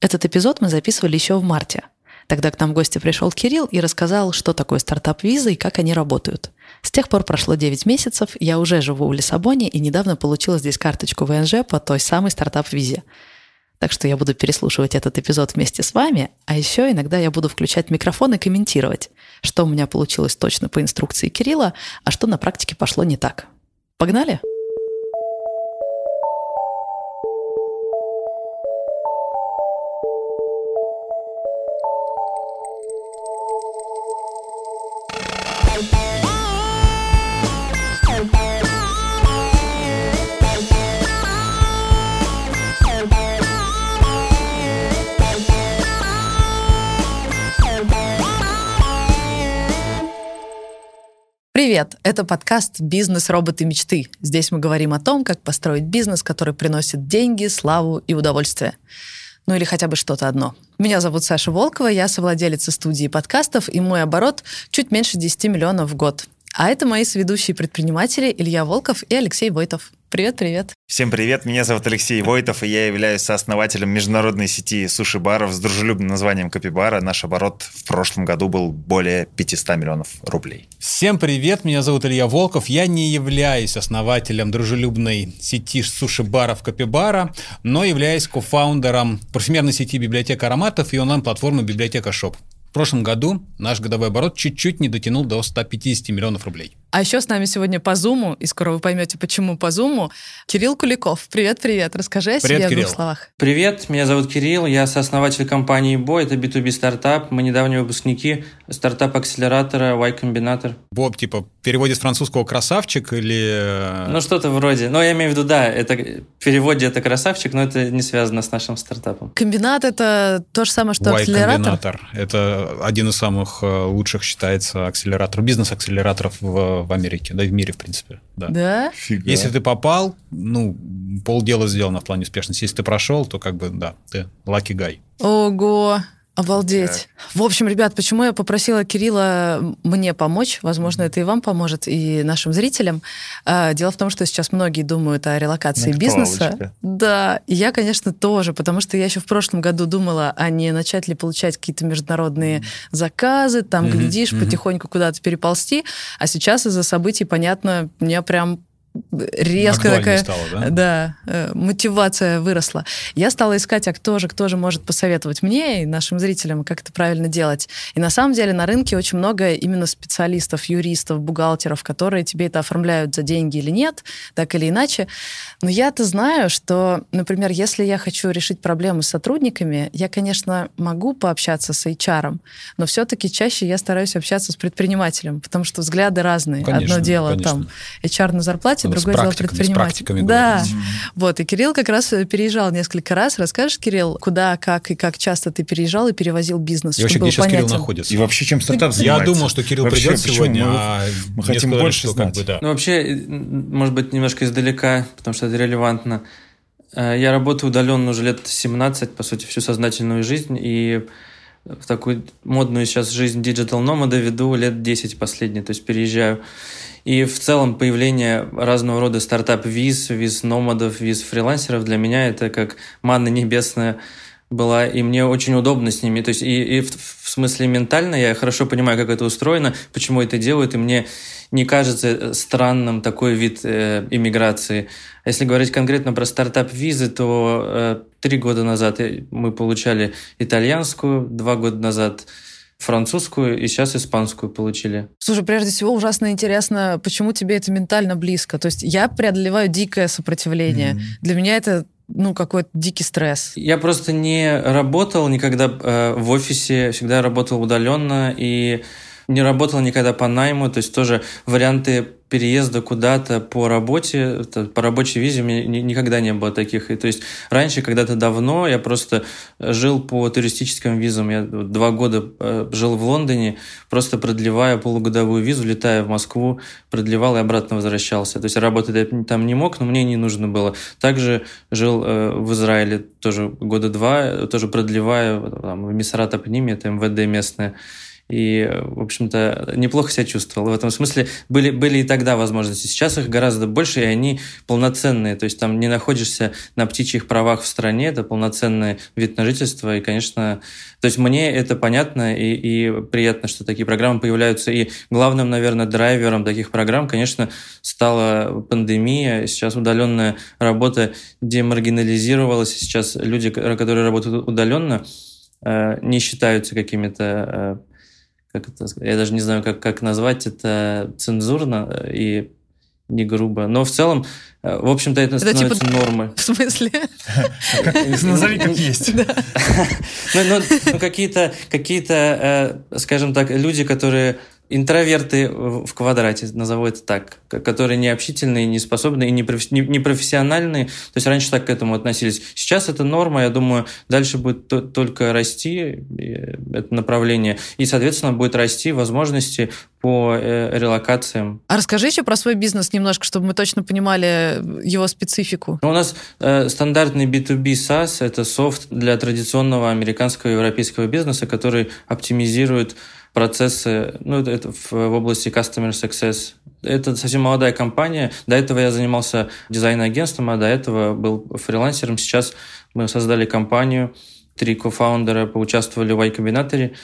Этот эпизод мы записывали еще в марте. Тогда к нам в гости пришел Кирилл и рассказал, что такое стартап-виза и как они работают. С тех пор прошло 9 месяцев, я уже живу в Лиссабоне и недавно получила здесь карточку ВНЖ по той самой стартап-визе. Так что я буду переслушивать этот эпизод вместе с вами, а еще иногда я буду включать микрофон и комментировать, что у меня получилось точно по инструкции Кирилла, а что на практике пошло не так. Погнали? Привет! Это подкаст «Бизнес. Роботы. Мечты». Здесь мы говорим о том, как построить бизнес, который приносит деньги, славу и удовольствие. Ну или хотя бы что-то одно. Меня зовут Саша Волкова, я совладелица студии подкастов, и мой оборот чуть меньше 10 миллионов в год. А это мои сведущие предприниматели Илья Волков и Алексей Войтов. Привет, привет. Всем привет, меня зовут Алексей Войтов, и я являюсь сооснователем международной сети суши-баров с дружелюбным названием Копибара. Наш оборот в прошлом году был более 500 миллионов рублей. Всем привет, меня зовут Илья Волков. Я не являюсь основателем дружелюбной сети суши-баров Копибара, но являюсь кофаундером парфюмерной сети библиотека ароматов и онлайн-платформы библиотека Shop. В прошлом году наш годовой оборот чуть-чуть не дотянул до 150 миллионов рублей. А еще с нами сегодня по Зуму, и скоро вы поймете, почему по Зуму, Кирилл Куликов. Привет-привет, расскажи о Привет, себе Кирилл. в двух словах. Привет, меня зовут Кирилл, я сооснователь компании Beau, это B2B стартап, мы недавние выпускники стартап-акселератора Y Combinator. Beau, типа, в переводе с французского «красавчик» или... Ну, что-то вроде. Но я имею в виду, да, это в переводе это красавчик, но это не связано с нашим стартапом. Комбинат — это то же самое, что акселератор? Y-комбинатор. Это один из самых э, лучших, считается, акселераторов, бизнес-акселераторов в, в Америке, да и в мире, в принципе. Да. Да? Фига. Если ты попал, ну, полдела сделано в плане успешности. Если ты прошел, то как бы, да, ты lucky guy. Ого! Обалдеть. В общем, ребят, почему я попросила Кирилла мне помочь? Возможно, это и вам поможет, и нашим зрителям. А, Дело в том, что сейчас многие думают о релокации бизнеса. Актуалочка. Да, и я, конечно, тоже, потому что я еще в прошлом году думала, а не начать ли получать какие-то международные заказы, там, Мгм, глядишь, мгм. потихоньку куда-то переползти. А сейчас из-за событий, понятно, мне прям резко Актуальнее такая стало, да? да, э, мотивация выросла. Я стала искать, а кто же, кто же может посоветовать мне и нашим зрителям, как это правильно делать. И на самом деле на рынке очень много именно специалистов, юристов, бухгалтеров, которые тебе это оформляют за деньги или нет, так или иначе. Но я-то знаю, что, например, если я хочу решить проблему с сотрудниками, я, конечно, могу пообщаться с HR, но все-таки чаще я стараюсь общаться с предпринимателем, потому что взгляды разные. Конечно, Одно дело конечно. там HR на зарплате, Надо с другое дело с предприниматель. практиками да. говорить. Вот, и Кирилл как раз э, переезжал несколько раз. Расскажешь, Кирилл, куда, как и как часто ты переезжал и перевозил бизнес, И вообще, где сейчас Кирилл понятен? находится? И вообще, чем стартап Я занимается? думал, что Кирилл Вообще, придет сегодня, Мы- а мы хотим сказали, больше что как знать. бы, да. Ну, вообще, э, может быть, немножко издалека, потому что это релевантно. Э, Я работаю удаленно уже лет 17, по сути, всю сознательную жизнь, и в такую модную сейчас жизнь digital номада веду лет 10 последние, то есть переезжаю. И в целом появление разного рода стартап-виз, виз номадов, виз фрилансеров для меня это как манна небесная была, и мне очень удобно с ними. То есть и, и в, в смысле ментально я хорошо понимаю, как это устроено, почему это делают, и мне не кажется странным такой вид э, иммиграции. А если говорить конкретно про стартап-визы, то э, три года назад э, мы получали итальянскую, два года назад французскую и сейчас испанскую получили. Слушай, прежде всего, ужасно интересно, почему тебе это ментально близко. То есть я преодолеваю дикое сопротивление. Мгм. Для меня это ну, какой-то дикий стресс. Я просто не работал никогда э, в офисе, всегда работал удаленно и не работал никогда по найму, то есть тоже варианты переезда куда-то по работе, по рабочей визе у меня ни- никогда не было таких. И, то есть раньше, когда-то давно, я просто жил по туристическим визам. Я два года э, жил в Лондоне, просто продлевая полугодовую визу, летая в Москву, продлевал и обратно возвращался. То есть работать я там не мог, но мне не нужно было. Также жил э, в Израиле тоже года два, э, тоже продлевая там, в Мисрат Апниме, это МВД местное. И, в общем-то, неплохо себя чувствовал. В этом смысле были, были и тогда возможности. Сейчас их гораздо больше, и они полноценные. То есть там не находишься на птичьих правах в стране, это полноценный вид на жительство. И, конечно, то есть мне это понятно и, и приятно, что такие программы появляются. И главным, наверное, драйвером таких программ, конечно, стала пандемия. Сейчас удаленная работа демаргинализировалась. Сейчас люди, которые работают удаленно, э, не считаются какими-то э, как это, я даже не знаю, как, как назвать это цензурно э, и не грубо. Но в целом, э, в общем-то, это, это становится типа... нормой. В смысле? Назови как есть. Ну, ну, ну, какие-то, какие-то, э, скажем так, люди, которые интроверты в квадрате, назову это так, которые не общительные, не способные и не профессиональные. То есть раньше так к этому относились. Сейчас это норма, я думаю, дальше будет только расти это направление. И, соответственно, будет расти возможности по э, релокациям. А расскажи еще про свой бизнес немножко, чтобы мы точно понимали его специфику. Ну, у нас э, стандартный B2B SaaS – это софт для традиционного американского и европейского бизнеса, который оптимизирует процессы, ну, это, это в, в области Customer Success. Это совсем молодая компания. До этого я занимался дизайн-агентством, а до этого был фрилансером. Сейчас мы создали компанию, три кофаундера поучаствовали в Y-комбинаторе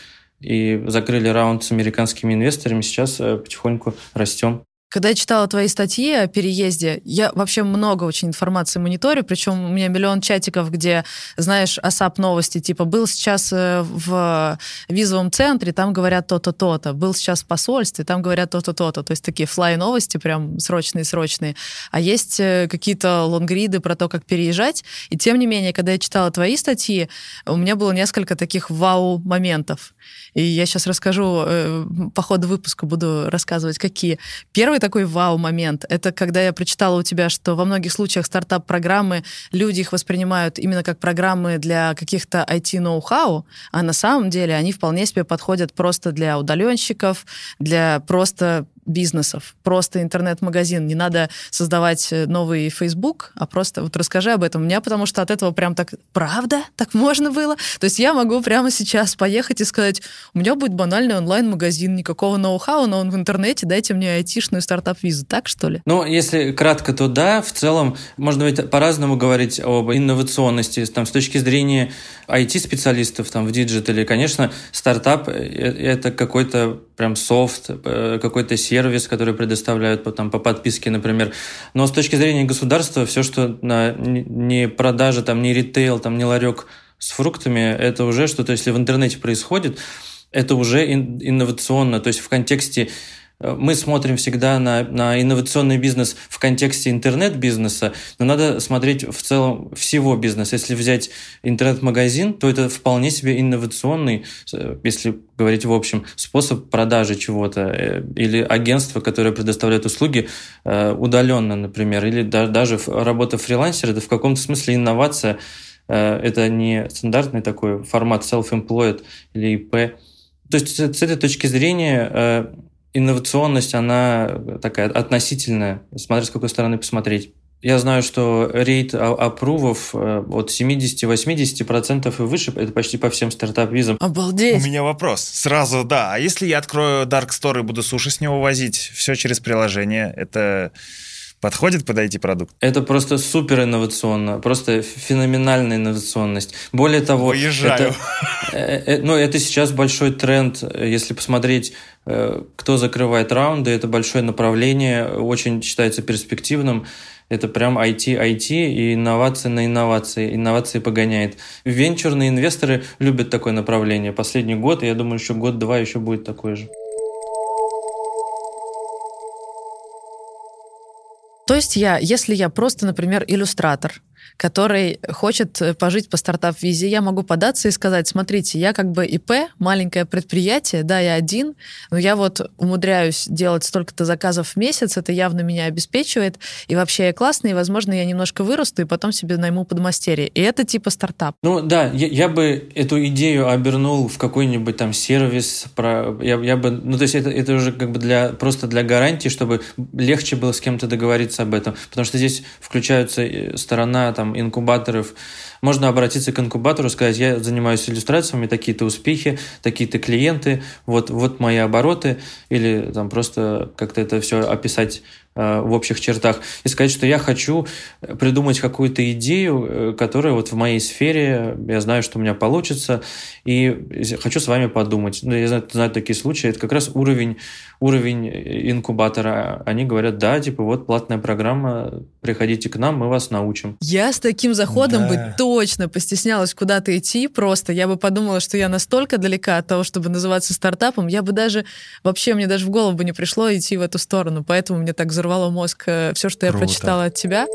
и закрыли раунд с американскими инвесторами. Сейчас э, потихоньку растем. Когда я читала твои статьи о переезде, я вообще много очень информации мониторю, причем у меня миллион чатиков, где, знаешь, ОСАП новости, типа, был сейчас э, в визовом центре, там говорят то-то, то-то, был сейчас в посольстве, там говорят то-то, то-то, то есть такие флай новости прям срочные-срочные. А есть э, какие-то лонгриды про то, как переезжать, и тем не менее, когда я читала твои статьи, у меня было несколько таких вау-моментов. И я сейчас расскажу, э, по ходу выпуска буду рассказывать, какие. Первый такой вау-момент — это когда я прочитала у тебя, что во многих случаях стартап-программы, люди их воспринимают именно как программы для каких-то IT-ноу-хау, а на самом деле они вполне себе подходят просто для удаленщиков, для просто бизнесов, просто интернет-магазин. Не надо создавать э, новый Facebook, а просто вот расскажи об этом. Меня потому что от этого прям так, правда? Так можно было? То есть я могу прямо сейчас поехать и сказать, у меня будет банальный онлайн-магазин, никакого ноу-хау, но он в интернете, дайте мне айтишную стартап-визу. Так, что ли? Ну, если кратко, то да. В целом, можно ведь по-разному говорить об инновационности. Там, с точки зрения IT-специалистов там, в диджитале, конечно, стартап — э, это какой-то прям софт, э, какой-то сервис, который предоставляют там, по подписке, например. Но с точки зрения государства, все, что на, не продажа, там, не ритейл, там, не ларек с фруктами, это уже что-то, если в интернете происходит, это уже инновационно. То есть в контексте мы смотрим всегда на, на инновационный бизнес в контексте интернет-бизнеса, но надо смотреть в целом всего бизнеса. Если взять интернет-магазин, то это вполне себе инновационный, если говорить в общем, способ продажи чего-то. Э, или агентство, которое предоставляет услуги э, удаленно, например, или даже работа фрилансера, это в каком-то смысле инновация. Э, это не стандартный такой формат self-employed или IP. То есть с этой точки зрения инновационность, она такая относительная, смотря с какой стороны посмотреть. Я знаю, что рейд апрувов э, от 70-80% и выше, это почти по всем стартап-визам. Обалдеть! У меня вопрос. Сразу, да. А если я открою Dark Store и буду суши с него возить, все через приложение, это подходит под IT-продукт? Это просто супер инновационно, просто феноменальная инновационность. Более того... Выезжаю. Это, э, э, ну, это сейчас большой тренд, если посмотреть Э, кто закрывает раунды, это большое направление, очень считается перспективным. Это прям IT, IT и инновации на инновации. Инновации погоняет. Венчурные инвесторы любят такое направление. Последний год, и я думаю, еще год-два еще будет такое же. То есть я, если я просто, например, иллюстратор, который хочет э, пожить по стартап-визе, я могу податься и сказать, смотрите, я как бы ИП, маленькое предприятие, да, я один, но я вот умудряюсь делать столько-то заказов в месяц, это явно меня обеспечивает, и вообще я классный, и, возможно, я немножко вырасту, и потом себе найму подмастерье. И это типа стартап. Ну да, я, я бы эту идею обернул в какой-нибудь там сервис, про, я, я бы, ну то есть это, это уже как бы для, просто для гарантии, чтобы легче было с кем-то договориться об этом, потому что здесь включаются э, сторона там инкубаторов. Можно обратиться к инкубатору, сказать, я занимаюсь иллюстрациями, такие-то успехи, такие-то клиенты, вот, вот мои обороты, или там просто как-то это все описать в общих чертах и сказать, что я хочу придумать какую-то идею, э, которая вот в моей сфере, я знаю, что у меня получится, и хочу с вами подумать. Ну, я знаю, знаю такие случаи, это как раз уровень, уровень инкубатора. Они говорят, да, типа, вот платная программа, приходите к нам, мы вас научим. Я с таким заходом да. бы точно постеснялась куда-то идти просто. Я бы подумала, что я настолько далека от того, чтобы называться стартапом, я бы даже, вообще, мне даже в голову бы не пришло идти в эту сторону, поэтому мне так взорвало мозг э, все, что Круто. я прочитала от тебя.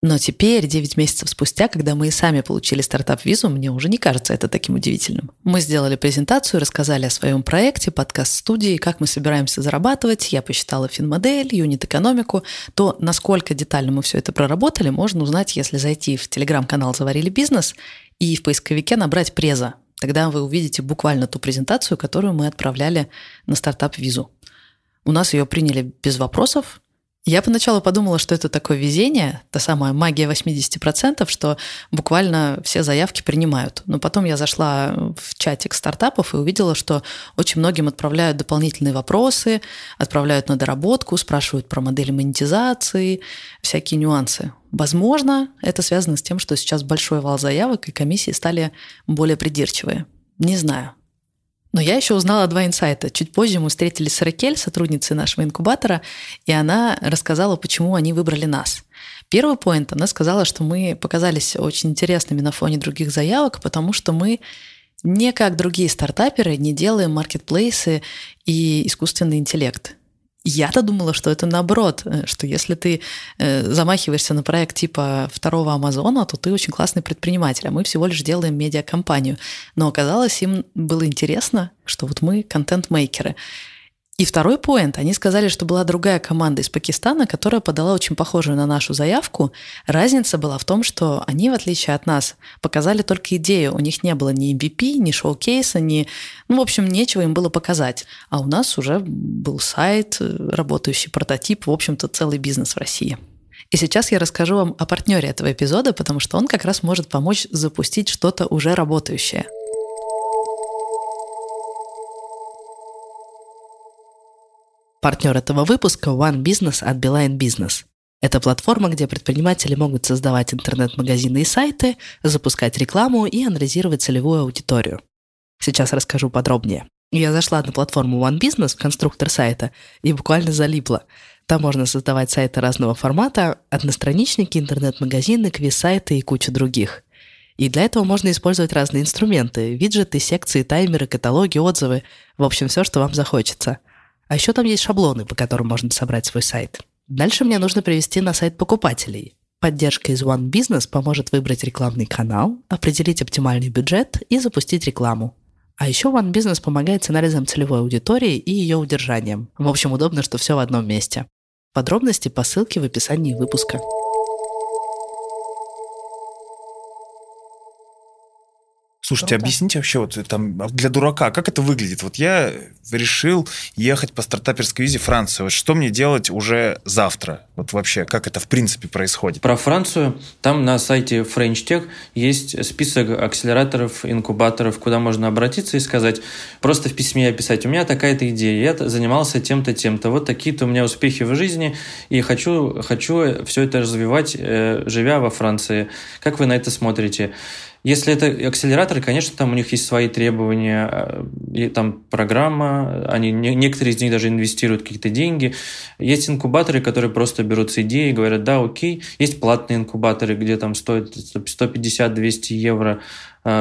Но теперь, 9 месяцев спустя, когда мы и сами получили стартап-визу, мне уже не кажется это таким удивительным. Мы сделали презентацию, рассказали о своем проекте, подкаст-студии, как мы собираемся зарабатывать, я посчитала финмодель, юнит-экономику. То, насколько детально мы все это проработали, можно узнать, если зайти в телеграм-канал «Заварили бизнес» и в поисковике набрать «Преза». Тогда вы увидите буквально ту презентацию, которую мы отправляли на стартап-визу. У нас ее приняли без вопросов, я поначалу подумала, что это такое везение, та самая магия 80%, что буквально все заявки принимают. Но потом я зашла в чатик стартапов и увидела, что очень многим отправляют дополнительные вопросы, отправляют на доработку, спрашивают про модели монетизации, всякие нюансы. Возможно, это связано с тем, что сейчас большой вал заявок, и комиссии стали более придирчивые. Не знаю. Но я еще узнала два инсайта. Чуть позже мы встретились с Ракель, сотрудницей нашего инкубатора, и она рассказала, почему они выбрали нас. Первый поинт, она сказала, что мы показались очень интересными на фоне других заявок, потому что мы не как другие стартаперы не делаем маркетплейсы и искусственный интеллект. Я-то думала, что это наоборот, э, что если ты э, замахиваешься на проект типа второго Амазона, то ты очень классный предприниматель, а мы всего лишь делаем медиакомпанию. Но оказалось, им было интересно, что вот мы контент-мейкеры. И второй поинт, они сказали, что была другая команда из Пакистана, которая подала очень похожую на нашу заявку. Разница была в том, что они, в отличие от нас, показали только идею. У них не было ни MVP, ни шоу-кейса, ни... Ну, в общем, нечего им было показать. А у нас уже был сайт, работающий прототип, в общем-то, целый бизнес в России. И сейчас я расскажу вам о партнере этого эпизода, потому что он как раз может помочь запустить что-то уже работающее – Партнер этого выпуска One Business от Beeline Business. Это платформа, где предприниматели могут создавать интернет-магазины и сайты, запускать рекламу и анализировать целевую аудиторию. Сейчас расскажу подробнее. Я зашла на платформу One Business, конструктор сайта, и буквально залипла. Там можно создавать сайты разного формата, одностраничники, интернет-магазины, квиз-сайты и куча других. И для этого можно использовать разные инструменты – виджеты, секции, таймеры, каталоги, отзывы, в общем, все, что вам захочется – а еще там есть шаблоны, по которым можно собрать свой сайт. Дальше мне нужно привести на сайт покупателей. Поддержка из One Business поможет выбрать рекламный канал, определить оптимальный бюджет и запустить рекламу. А еще One Business помогает с анализом целевой аудитории и ее удержанием. В общем, удобно, что все в одном месте. Подробности по ссылке в описании выпуска. Слушайте, Круто. объясните вообще вот там для дурака, как это выглядит? Вот я решил ехать по стартаперской визе Франции. Вот что мне делать уже завтра? Вот вообще, как это в принципе происходит? Про Францию. Там на сайте French Tech есть список акселераторов, инкубаторов, куда можно обратиться и сказать, просто в письме описать, у меня такая-то идея, я занимался тем-то, тем-то, вот такие-то у меня успехи в жизни, и хочу, хочу все это развивать, э, живя во Франции. Как вы на это смотрите? Если это акселераторы, конечно, там у них есть свои требования, э, и там программа, они, некоторые из них даже инвестируют какие-то деньги. Есть инкубаторы, которые просто берут с идеи и говорят, да, окей. Есть платные инкубаторы, где там стоит 150-200 евро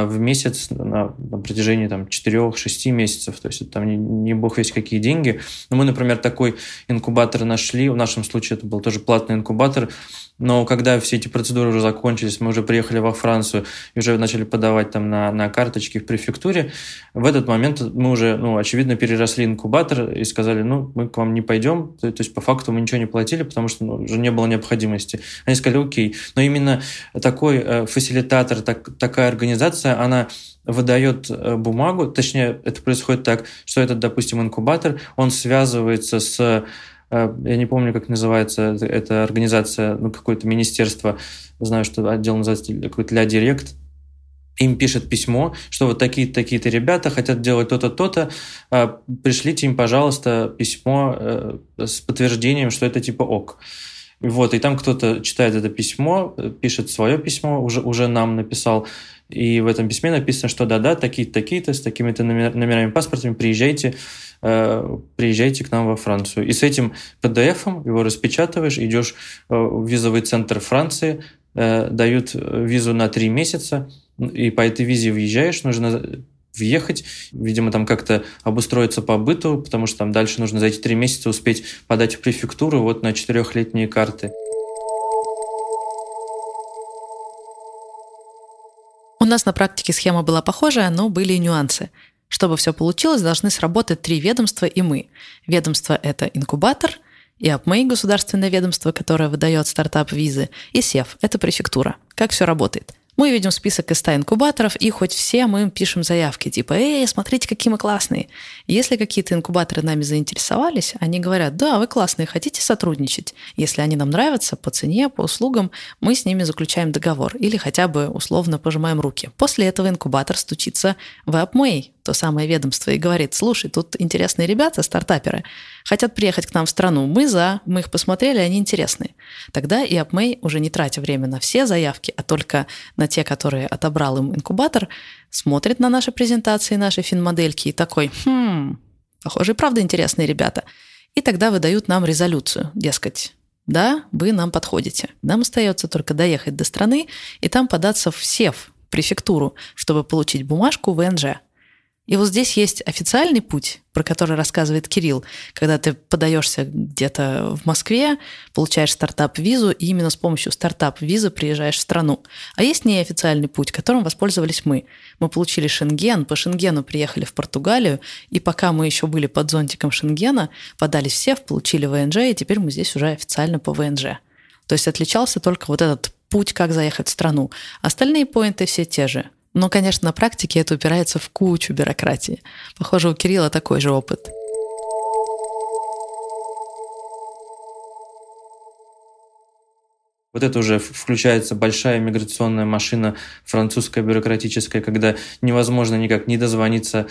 в месяц на, на протяжении там 4-6 месяцев. То есть это там не, не бог весь какие деньги. Но мы, например, такой инкубатор нашли. В нашем случае это был тоже платный инкубатор но когда все эти процедуры уже закончились, мы уже приехали во Францию и уже начали подавать там на, на карточки в префектуре, в этот момент мы уже, ну, очевидно, переросли инкубатор и сказали, ну, мы к вам не пойдем. То, то есть, по факту мы ничего не платили, потому что ну, уже не было необходимости. Они сказали, окей. Но именно такой э, фасилитатор, так, такая организация организация, она выдает э, бумагу, точнее, это происходит так, что этот, допустим, инкубатор, он связывается с э, я не помню, как называется эта организация, ну, какое-то министерство, знаю, что отдел называется какой-то «Ля Директ», им пишет письмо, что вот такие-то такие-то ребята хотят делать то-то, то-то, а, пришлите им, пожалуйста, письмо э, с подтверждением, что это типа ок. Вот, и там кто-то читает это письмо, пишет свое письмо, уже, уже нам написал, и в этом письме написано, что да-да, такие-то, такие-то, с такими-то номерами паспортами приезжайте, э, приезжайте к нам во Францию. И с этим PDF его распечатываешь, идешь в визовый центр Франции, э, дают визу на три месяца, и по этой визе въезжаешь, нужно въехать, видимо, там как-то обустроиться по быту, потому что там дальше нужно за эти три месяца успеть подать в префектуру вот на четырехлетние карты. Нас на практике схема была похожая, но были и нюансы. Чтобы все получилось, должны сработать три ведомства и мы. Ведомство — это инкубатор, и АПМЭЙ — государственное ведомство, которое выдает стартап-визы, и СЕФ — это префектура. Как все работает? Мы видим список из 100 инкубаторов, и хоть все мы им пишем заявки, типа «Эй, смотрите, какие мы классные». Если какие-то инкубаторы нами заинтересовались, они говорят «Да, вы классные, хотите сотрудничать?» Если они нам нравятся по цене, по услугам, мы с ними заключаем договор или хотя бы условно пожимаем руки. После этого инкубатор стучится в AppMay, то самое ведомство, и говорит, слушай, тут интересные ребята, стартаперы, хотят приехать к нам в страну, мы за, мы их посмотрели, они интересные. Тогда и AppMay, уже не тратя время на все заявки, а только на те, которые отобрал им инкубатор, смотрит на наши презентации, наши финмодельки и такой, хм, похоже, правда интересные ребята. И тогда выдают нам резолюцию, дескать, да, вы нам подходите. Нам остается только доехать до страны и там податься в СЕВ, префектуру, чтобы получить бумажку ВНЖ. И вот здесь есть официальный путь, про который рассказывает Кирилл, когда ты подаешься где-то в Москве, получаешь стартап-визу, и именно с помощью стартап-визы приезжаешь в страну. А есть неофициальный путь, которым воспользовались мы. Мы получили Шенген, по Шенгену приехали в Португалию, и пока мы еще были под зонтиком Шенгена, подались все, получили ВНЖ, и теперь мы здесь уже официально по ВНЖ. То есть отличался только вот этот путь, как заехать в страну. Остальные поинты все те же. Но, конечно, на практике это упирается в кучу бюрократии. Похоже, у Кирилла такой же опыт. Вот это уже включается большая миграционная машина французская бюрократическая, когда невозможно никак не дозвониться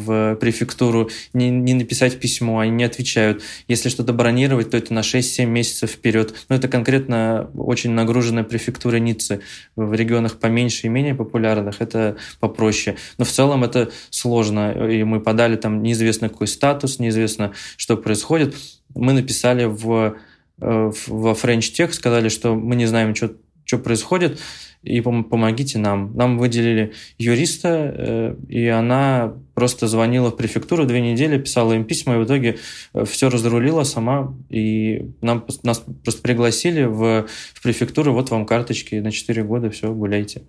в префектуру, не, не написать письмо, они не отвечают. Если что-то бронировать, то это на 6-7 месяцев вперед. Но это конкретно очень нагруженная префектура Ниццы. В регионах поменьше и менее популярных это попроще. Но в целом это сложно. И мы подали там неизвестно какой статус, неизвестно, что происходит. Мы написали в, э, во French Tech, сказали, что мы не знаем, что, что происходит и помогите нам. Нам выделили юриста, э, и она просто звонила в префектуру две недели, писала им письма, и в итоге э, все разрулила сама, и нам, нас просто пригласили в, в префектуру, вот вам карточки на 4 года, все, гуляйте.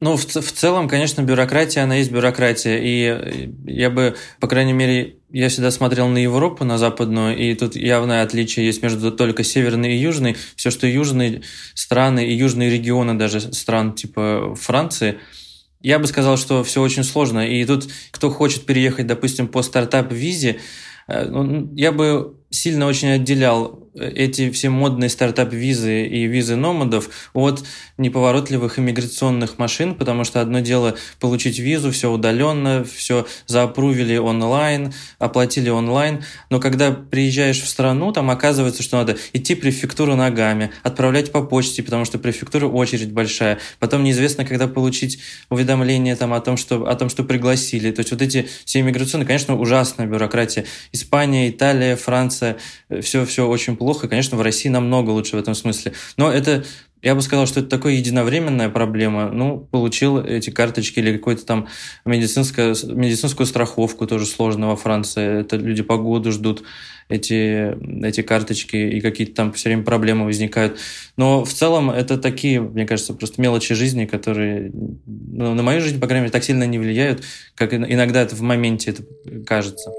Ну, в, в целом, конечно, бюрократия, она есть бюрократия. И я бы, по крайней мере, я всегда смотрел на Европу, на западную, и тут явное отличие есть между только северной и южной. Все, что южные страны и южные регионы даже стран типа Франции, я бы сказал, что все очень сложно. И тут, кто хочет переехать, допустим, по стартап-визе, э, ну, я бы сильно очень отделял эти все модные стартап-визы и визы номадов от неповоротливых иммиграционных машин, потому что одно дело получить визу, все удаленно, все заапрувили онлайн, оплатили онлайн, но когда приезжаешь в страну, там оказывается, что надо идти префектуру ногами, отправлять по почте, потому что префектура очередь большая, потом неизвестно, когда получить уведомление там, о, том, что, о том, что пригласили. То есть вот эти все иммиграционные, конечно, ужасная бюрократия. Испания, Италия, Франция, все, все очень плохо плохо. Конечно, в России намного лучше в этом смысле. Но это я бы сказал, что это такая единовременная проблема. Ну, получил эти карточки или какую-то там медицинскую, медицинскую страховку тоже сложно во Франции. Это люди по году ждут эти, эти карточки, и какие-то там все время проблемы возникают. Но в целом это такие, мне кажется, просто мелочи жизни, которые ну, на мою жизнь, по крайней мере, так сильно не влияют, как иногда это в моменте это кажется.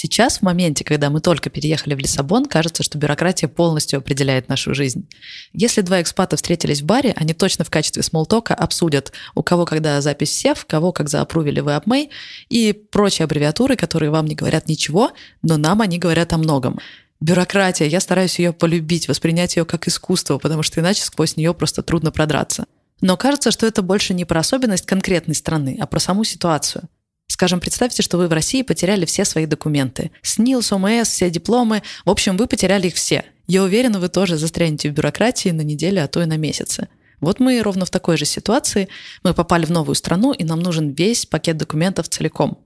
Сейчас, в моменте, когда мы только переехали в Лиссабон, кажется, что бюрократия полностью определяет нашу жизнь. Если два экспата встретились в баре, они точно в качестве смолтока обсудят, у кого когда запись сев, кого как заапрувили в AppMay и прочие аббревиатуры, которые вам не говорят ничего, но нам они говорят о многом. Бюрократия, я стараюсь ее полюбить, воспринять ее как искусство, потому что иначе сквозь нее просто трудно продраться. Но кажется, что это больше не про особенность конкретной страны, а про саму ситуацию. Скажем, представьте, что вы в России потеряли все свои документы. СНИЛС, ОМС, все дипломы. В общем, вы потеряли их все. Я уверена, вы тоже застрянете в бюрократии на неделю, а то и на месяцы. Вот мы ровно в такой же ситуации. Мы попали в новую страну, и нам нужен весь пакет документов целиком.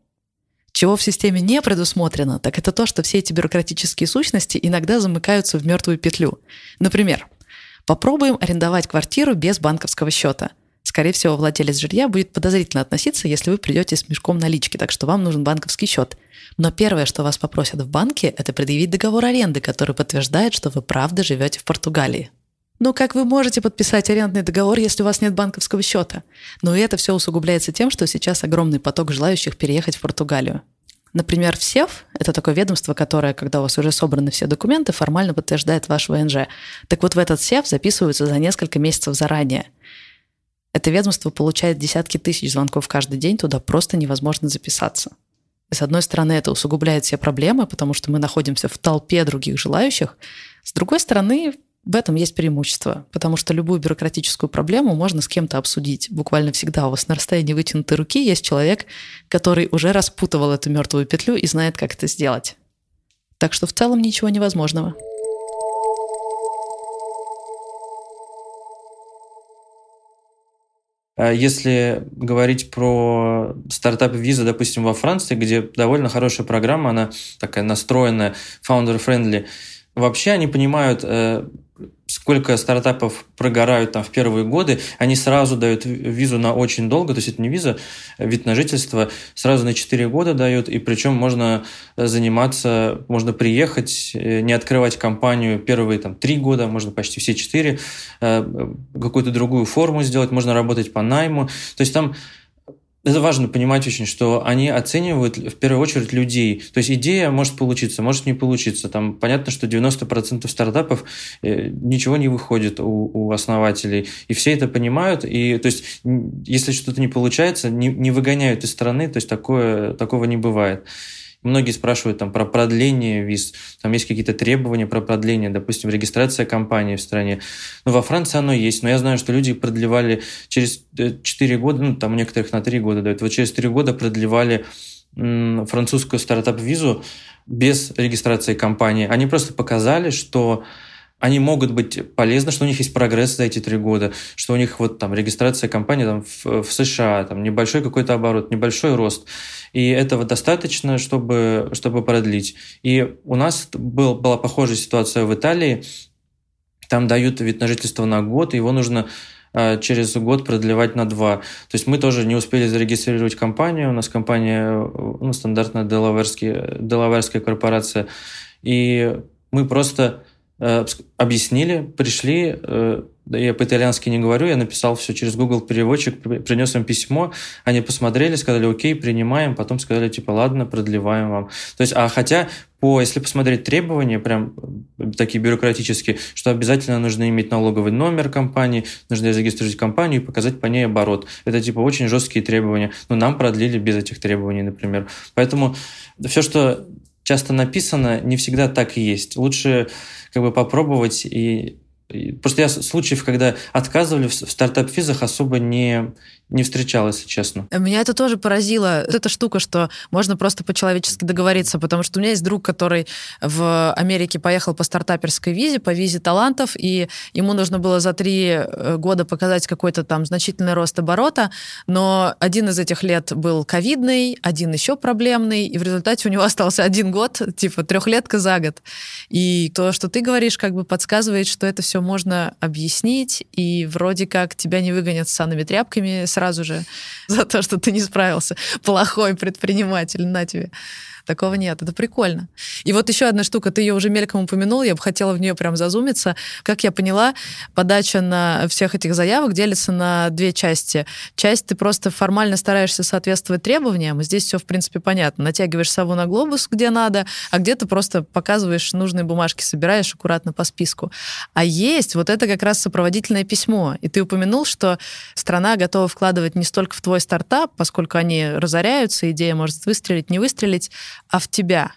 Чего в системе не предусмотрено, так это то, что все эти бюрократические сущности иногда замыкаются в мертвую петлю. Например, попробуем арендовать квартиру без банковского счета – скорее всего, владелец жилья будет подозрительно относиться, если вы придете с мешком налички, так что вам нужен банковский счет. Но первое, что вас попросят в банке, это предъявить договор аренды, который подтверждает, что вы правда живете в Португалии. Ну как вы можете подписать арендный договор, если у вас нет банковского счета? Но и это все усугубляется тем, что сейчас огромный поток желающих переехать в Португалию. Например, в СЕФ – это такое ведомство, которое, когда у вас уже собраны все документы, формально подтверждает ваш ВНЖ. Так вот, в этот СЕФ записываются за несколько месяцев заранее – это ведомство получает десятки тысяч звонков каждый день, туда просто невозможно записаться. И с одной стороны, это усугубляет все проблемы, потому что мы находимся в толпе других желающих. С другой стороны, в этом есть преимущество, потому что любую бюрократическую проблему можно с кем-то обсудить. Буквально всегда у вас на расстоянии вытянутой руки есть человек, который уже распутывал эту мертвую петлю и знает, как это сделать. Так что в целом ничего невозможного. Если говорить про стартап виза, допустим, во Франции, где довольно хорошая программа, она такая настроенная, founder-friendly, вообще они понимают, э, сколько стартапов прогорают там в первые годы, они сразу дают визу на очень долго, то есть это не виза, а вид на жительство, сразу на 4 года дают, и причем можно заниматься, можно приехать, э, не открывать компанию первые там 3 года, можно почти все 4, э, какую-то другую форму сделать, можно работать по найму, то есть там это важно понимать очень, что они оценивают в первую очередь людей. То есть идея может получиться, может не получиться. Там понятно, что 90% стартапов э, ничего не выходит у, у основателей. И все это понимают. И то есть если что-то не получается, не, не выгоняют из страны. То есть такое, такого не бывает. Многие спрашивают там про продление виз, там есть какие-то требования про продление, допустим, регистрация компании в стране. Ну, во Франции оно есть, но я знаю, что люди продлевали через 4 э, года, ну, там у некоторых на 3 года дают, вот через 3 года продлевали французскую стартап-визу без регистрации компании. Они просто показали, что они могут быть полезны, что у них есть прогресс за эти три года, что у них вот там регистрация компании там, в, в США, там небольшой какой-то оборот, небольшой рост. И этого достаточно, чтобы, чтобы продлить. И у нас был, была похожая ситуация в Италии. Там дают вид на жительство на год, его нужно а, через год продлевать на два. То есть мы тоже не успели зарегистрировать компанию. У нас компания ну, стандартная делаверская корпорация. И мы просто Э, объяснили, пришли, э, я по-итальянски не говорю, я написал все через Google переводчик, принес им письмо, они посмотрели, сказали, окей, принимаем, потом сказали, типа, ладно, продлеваем вам. То есть, а хотя, по, если посмотреть требования, прям такие бюрократические, что обязательно нужно иметь налоговый номер компании, нужно зарегистрировать компанию и показать по ней оборот. Это, типа, очень жесткие требования. Но нам продлили без этих требований, например. Поэтому все, что часто написано, не всегда так и есть. Лучше как бы попробовать и Просто я случаев, когда отказывали в стартап-визах, особо не, не встречал, если честно. Меня это тоже поразило. Эта штука, что можно просто по-человечески договориться, потому что у меня есть друг, который в Америке поехал по стартаперской визе, по визе талантов, и ему нужно было за три э, года показать какой-то там значительный рост оборота, но один из этих лет был ковидный, один еще проблемный, и в результате у него остался один год, типа трехлетка за год. И то, что ты говоришь, как бы подсказывает, что это все можно объяснить, и вроде как тебя не выгонят с санными тряпками сразу же за то, что ты не справился. Плохой предприниматель, на тебе. Такого нет. Это прикольно. И вот еще одна штука, ты ее уже мельком упомянул, я бы хотела в нее прям зазумиться. Как я поняла, подача на всех этих заявок делится на две части. Часть ты просто формально стараешься соответствовать требованиям, здесь все, в принципе, понятно. Натягиваешь сову на глобус, где надо, а где ты просто показываешь нужные бумажки, собираешь аккуратно по списку. А есть вот это как раз сопроводительное письмо. И ты упомянул, что страна готова вкладывать не столько в твой стартап, поскольку они разоряются, идея может выстрелить, не выстрелить, а в тебя.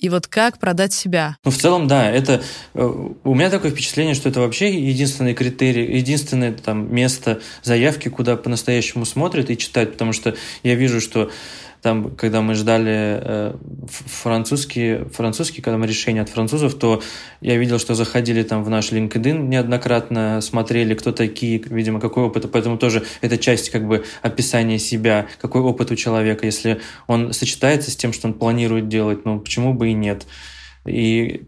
И вот как продать себя? Ну, в целом, да, это э, у меня такое впечатление, что это вообще единственный критерий, единственное там место заявки, куда по-настоящему смотрят и читают, потому что я вижу, что там, когда мы ждали э, французские, французские, когда мы решение от французов, то я видел, что заходили там в наш LinkedIn неоднократно, смотрели, кто такие, видимо, какой опыт, поэтому тоже это часть как бы описания себя, какой опыт у человека, если он сочетается с тем, что он планирует делать, ну почему бы и нет. И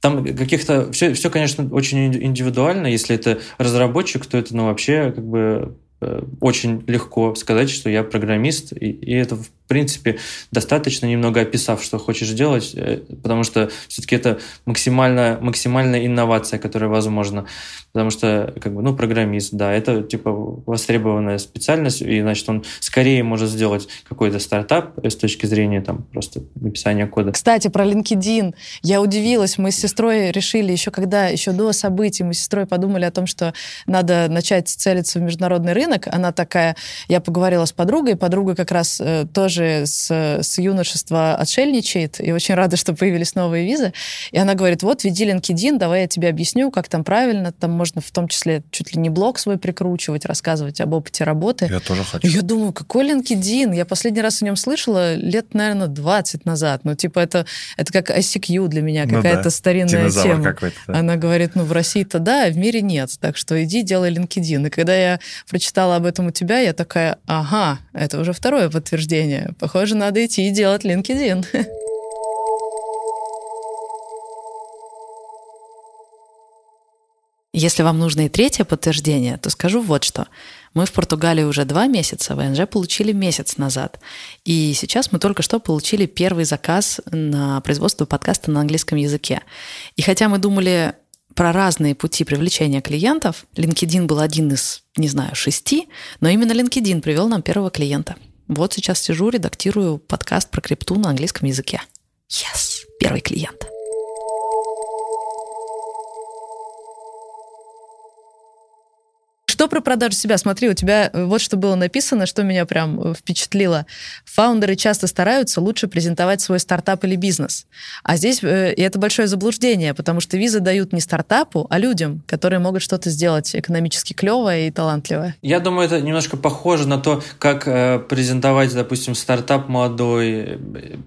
там каких-то... Все, все, конечно, очень индивидуально. Если это разработчик, то это, ну, вообще, как бы очень легко сказать, что я программист, и, и это, в принципе, достаточно немного описав, что хочешь делать, э, потому что все-таки это максимально, максимальная инновация, которая возможна. Потому что, как бы, ну, программист, да, это, типа, востребованная специальность, и, значит, он скорее может сделать какой-то стартап с точки зрения, там, просто написания кода. Кстати, про LinkedIn. Я удивилась, мы с сестрой решили еще когда, еще до событий, мы с сестрой подумали о том, что надо начать целиться в международный рынок. Она такая, я поговорила с подругой, подруга как раз э, тоже с, с юношества отшельничает, и очень рада, что появились новые визы. И она говорит, вот, веди LinkedIn, давай я тебе объясню, как там правильно, там можно в том числе чуть ли не блог свой прикручивать, рассказывать об опыте работы. Я тоже хочу. я думаю, какой LinkedIn? Я последний раз о нем слышала лет, наверное, 20 назад. Ну, типа, это, это как ICQ для меня, ну какая-то да. старинная Динозавр тема. Да. Она говорит, ну, в России-то да, а в мире нет. Так что иди, делай LinkedIn. И когда я прочитала об этом у тебя, я такая, ага, это уже второе подтверждение. Похоже, надо идти и делать LinkedIn. Если вам нужно и третье подтверждение, то скажу вот что. Мы в Португалии уже два месяца, ВНЖ получили месяц назад. И сейчас мы только что получили первый заказ на производство подкаста на английском языке. И хотя мы думали про разные пути привлечения клиентов, LinkedIn был один из, не знаю, шести, но именно LinkedIn привел нам первого клиента. Вот сейчас сижу, редактирую подкаст про крипту на английском языке. Yes! Первый клиент. Что про продажу себя? Смотри, у тебя э, вот что было написано, что меня прям э, впечатлило. Фаундеры часто стараются лучше презентовать свой стартап или бизнес. А здесь э, и это большое заблуждение, потому что визы дают не стартапу, а людям, которые могут что-то сделать экономически клевое и талантливое. Я думаю, это немножко похоже на то, как презентовать, допустим, стартап молодой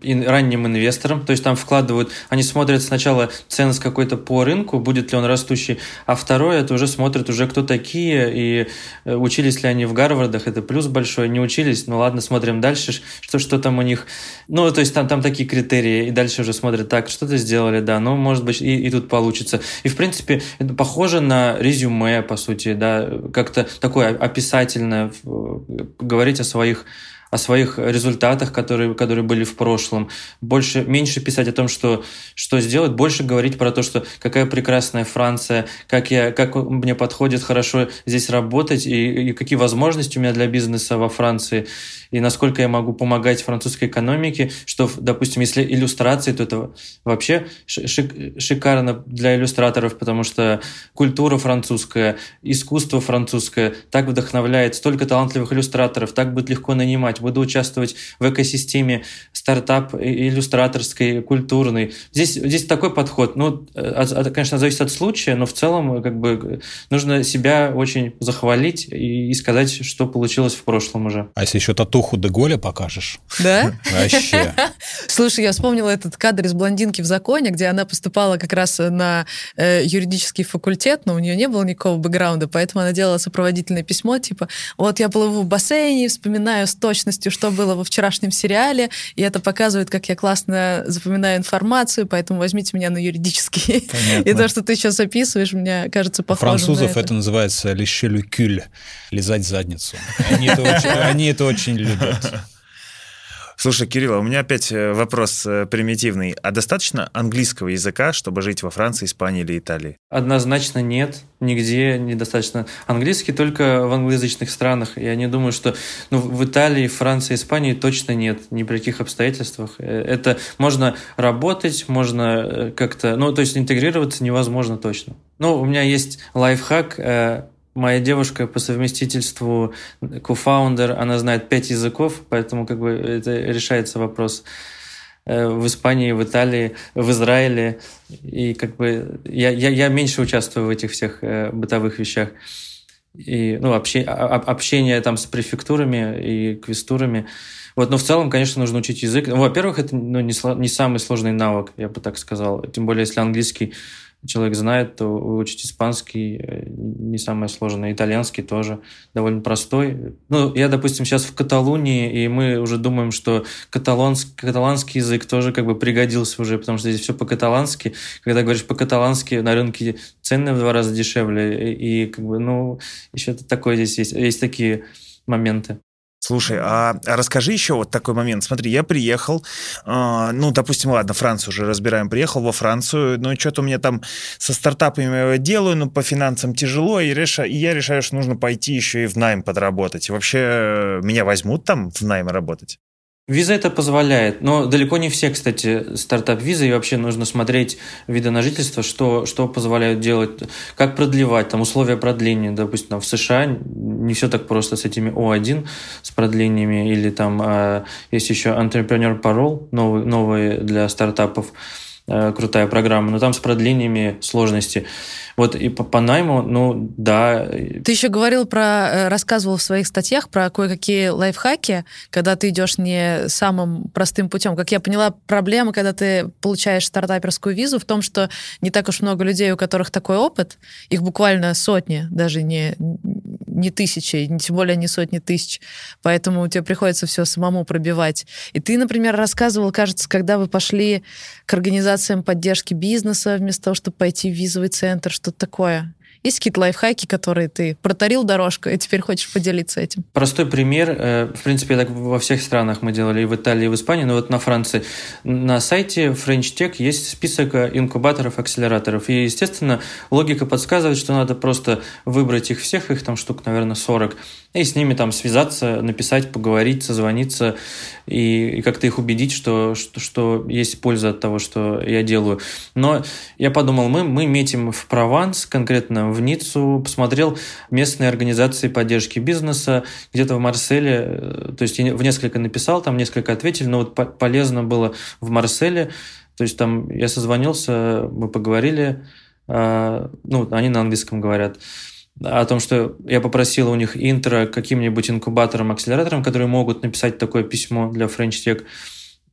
ранним инвесторам. То есть там вкладывают, они смотрят сначала ценность какой-то по рынку, будет ли он растущий, а второе, это уже смотрят уже кто такие и э, учились ли они в Гарвардах, это плюс большой, не учились, ну ладно, смотрим дальше, что, что там у них, ну, то есть там, там такие критерии, и дальше уже смотрят, так, что-то сделали, да, ну, может быть, и, и тут получится. И, в принципе, это похоже на резюме, по сути, да, как-то такое описательное, говорить о своих о своих результатах, которые, которые были в прошлом, больше, меньше писать о том, что, что сделать, больше говорить про то, что какая прекрасная Франция, как, я, как мне подходит хорошо здесь работать и, и какие возможности у меня для бизнеса во Франции и насколько я могу помогать французской экономике, что, допустим, если иллюстрации, то это вообще шик, шикарно для иллюстраторов, потому что культура французская, искусство французское так вдохновляет столько талантливых иллюстраторов, так будет легко нанимать, буду участвовать в экосистеме стартап иллюстраторской, культурной. Здесь, здесь такой подход, ну, конечно, зависит от случая, но в целом как бы нужно себя очень захвалить и сказать, что получилось в прошлом уже. А если еще татуху Леху Деголя покажешь. Да? Вообще. Слушай, я вспомнила этот кадр из «Блондинки в законе», где она поступала как раз на э, юридический факультет, но у нее не было никакого бэкграунда, поэтому она делала сопроводительное письмо, типа, вот я плыву в бассейне, вспоминаю с точностью, что было во вчерашнем сериале, и это показывает, как я классно запоминаю информацию, поэтому возьмите меня на юридический. Понятно. И то, что ты сейчас описываешь, мне кажется похожим Французов это. это называется «лише лизать задницу. Они это очень, они это очень любят. Слушай, Кирилл, а у меня опять э, вопрос э, примитивный. А достаточно английского языка, чтобы жить во Франции, Испании или Италии? Однозначно нет. Нигде недостаточно. Английский только в англоязычных странах. Я не думаю, что ну, в Италии, Франции, Испании точно нет ни при каких обстоятельствах. Э, это можно работать, можно как-то... Ну, то есть интегрироваться невозможно точно. Ну, у меня есть лайфхак Моя девушка по совместительству кофаундер, она знает пять языков, поэтому как бы это решается вопрос э, в Испании, в Италии, в Израиле. И как бы я, я, я меньше участвую в этих всех э, бытовых вещах. И, ну, общение, общение там с префектурами и квестурами. Вот, но в целом, конечно, нужно учить язык. Во-первых, это ну, не, не самый сложный навык, я бы так сказал. Тем более, если английский человек знает, то выучить испанский э, не самое сложное, итальянский тоже довольно простой. Ну, я, допустим, сейчас в Каталунии, и мы уже думаем, что каталонский, каталанский язык тоже как бы пригодился уже, потому что здесь все по-каталански. Когда говоришь по-каталански, на рынке цены в два раза дешевле, и, и как бы, ну, еще такое здесь есть, есть такие моменты. Слушай, а, а расскажи еще вот такой момент. Смотри, я приехал, э, ну, допустим, ладно, Францию уже разбираем, приехал во Францию, ну, что-то у меня там со стартапами делаю, ну, по финансам тяжело, и, реша, и я решаю, что нужно пойти еще и в найм подработать. И вообще э, меня возьмут там в найм работать? Виза это позволяет, но далеко не все, кстати, стартап-визы, и вообще нужно смотреть виды на жительство, что, что позволяют делать, как продлевать, там, условия продления, допустим, там, в США не все так просто с этими О1, с продлениями, или там э, есть еще Entrepreneur Parole, новый, новые для стартапов, э, крутая программа, но там с продлениями сложности. Вот и по, по найму, ну да. Ты еще говорил про, э, рассказывал в своих статьях про кое-какие лайфхаки, когда ты идешь не самым простым путем. Как я поняла, проблема, когда ты получаешь стартаперскую визу, в том, что не так уж много людей, у которых такой опыт, их буквально сотни, даже не, не тысячи, тем более не сотни тысяч. Поэтому тебе приходится все самому пробивать. И ты, например, рассказывал, кажется, когда вы пошли к организациям поддержки бизнеса вместо того, чтобы пойти в визовый центр, что-то такое. Есть какие-то лайфхаки, которые ты протарил дорожку и теперь хочешь поделиться этим? Простой пример. Э, в принципе, так во всех странах мы делали, и в Италии, и в Испании, но вот на Франции. На сайте French Tech есть список инкубаторов, акселераторов. И, естественно, логика подсказывает, что надо просто выбрать их всех, их там штук, наверное, 40, и с ними там связаться, написать, поговорить, созвониться и, и как-то их убедить, что, что, что есть польза от того, что я делаю. Но я подумал, мы, мы метим в Прованс, конкретно в Ниццу, посмотрел местные организации поддержки бизнеса, где-то в Марселе, э, то есть в несколько написал, там несколько ответили, но вот полезно было в Марселе, то есть там я созвонился, мы поговорили, а, ну, они на английском говорят, о том, что я попросил у них интро каким-нибудь инкубатором, акселератором, которые могут написать такое письмо для French Tech.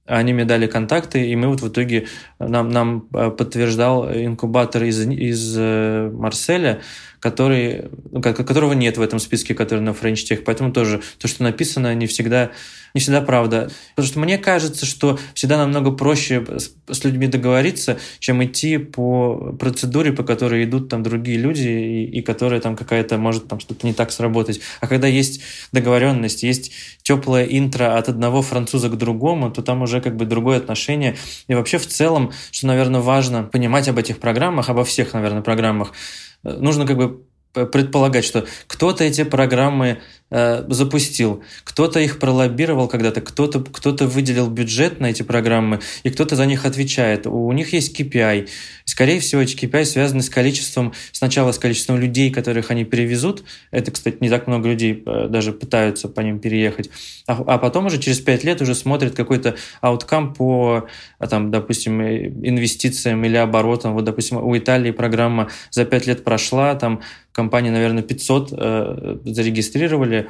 Они мне дали контакты, и мы вот в итоге, нам, нам э, подтверждал инкубатор из, из э, Марселя, который, ну, которого нет в этом списке, который на French Tech. Поэтому тоже то, что написано, не всегда, не всегда правда. Потому что мне кажется, что всегда намного проще с, людьми договориться, чем идти по процедуре, по которой идут там другие люди, и, и которая там какая-то может там что-то не так сработать. А когда есть договоренность, есть теплое интро от одного француза к другому, то там уже как бы другое отношение. И вообще в целом, что, наверное, важно понимать об этих программах, обо всех, наверное, программах, нужно как бы предполагать, что кто-то эти программы Э, запустил. Кто-то их пролоббировал когда-то, кто-то кто выделил бюджет на эти программы, и кто-то за них отвечает. У них есть KPI. Скорее всего, эти KPI связаны с количеством, сначала с количеством людей, которых они перевезут. Это, кстати, не так много людей э, даже пытаются по ним переехать. А, а потом уже через пять лет уже смотрят какой-то ауткам по, а там, допустим, э, инвестициям или оборотам. Вот, допустим, у Италии программа за пять лет прошла, там компании, наверное, 500 э, зарегистрировали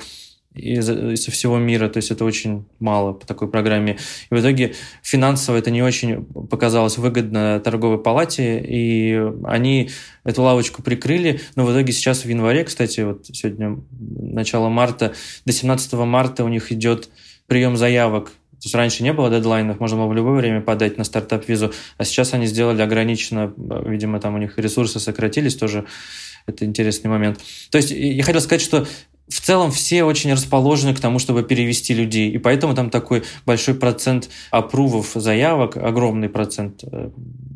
из, из всего мира, то есть это очень мало по такой программе. И в итоге финансово это не очень показалось выгодно торговой палате, и они эту лавочку прикрыли, но в итоге сейчас в январе, кстати, вот сегодня начало марта, до 17 марта у них идет прием заявок. То есть раньше не было дедлайнов, можно было в любое время подать на стартап-визу, а сейчас они сделали ограниченно, видимо, там у них ресурсы сократились тоже. Это интересный момент. То есть я хотел сказать, что в целом все очень расположены к тому, чтобы перевести людей, и поэтому там такой большой процент опрувов заявок, огромный процент э,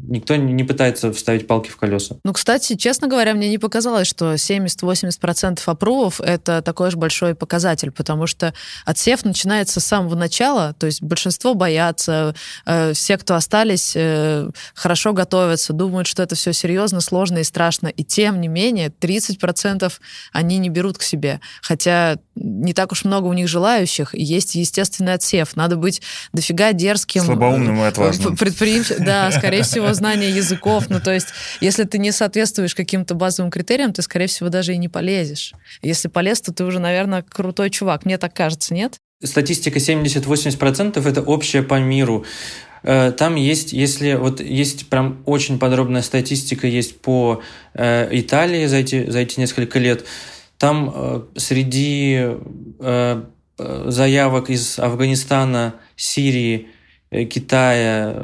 никто не пытается вставить палки в колеса. Ну, кстати, честно говоря, мне не показалось, что 70-80% опрувов — это такой же большой показатель, потому что отсев начинается с самого начала, то есть большинство боятся, э, все, кто остались, э, хорошо готовятся, думают, что это все серьезно, сложно и страшно, и тем не менее 30% они не берут к себе, хотя не так уж много у них желающих, и есть естественный отсев. Надо быть дофига дерзким. Слабоумным и отважным. Предприимчивым. Да, скорее всего, знание языков. Ну, то есть, если ты не соответствуешь каким-то базовым критериям, ты, скорее всего, даже и не полезешь. Если полез, то ты уже, наверное, крутой чувак. Мне так кажется, нет? Статистика 70-80% это общая по миру. Э, там есть, если вот есть прям очень подробная статистика есть по э, Италии за эти, за эти несколько лет. Там э, среди заявок из Афганистана, Сирии, Китая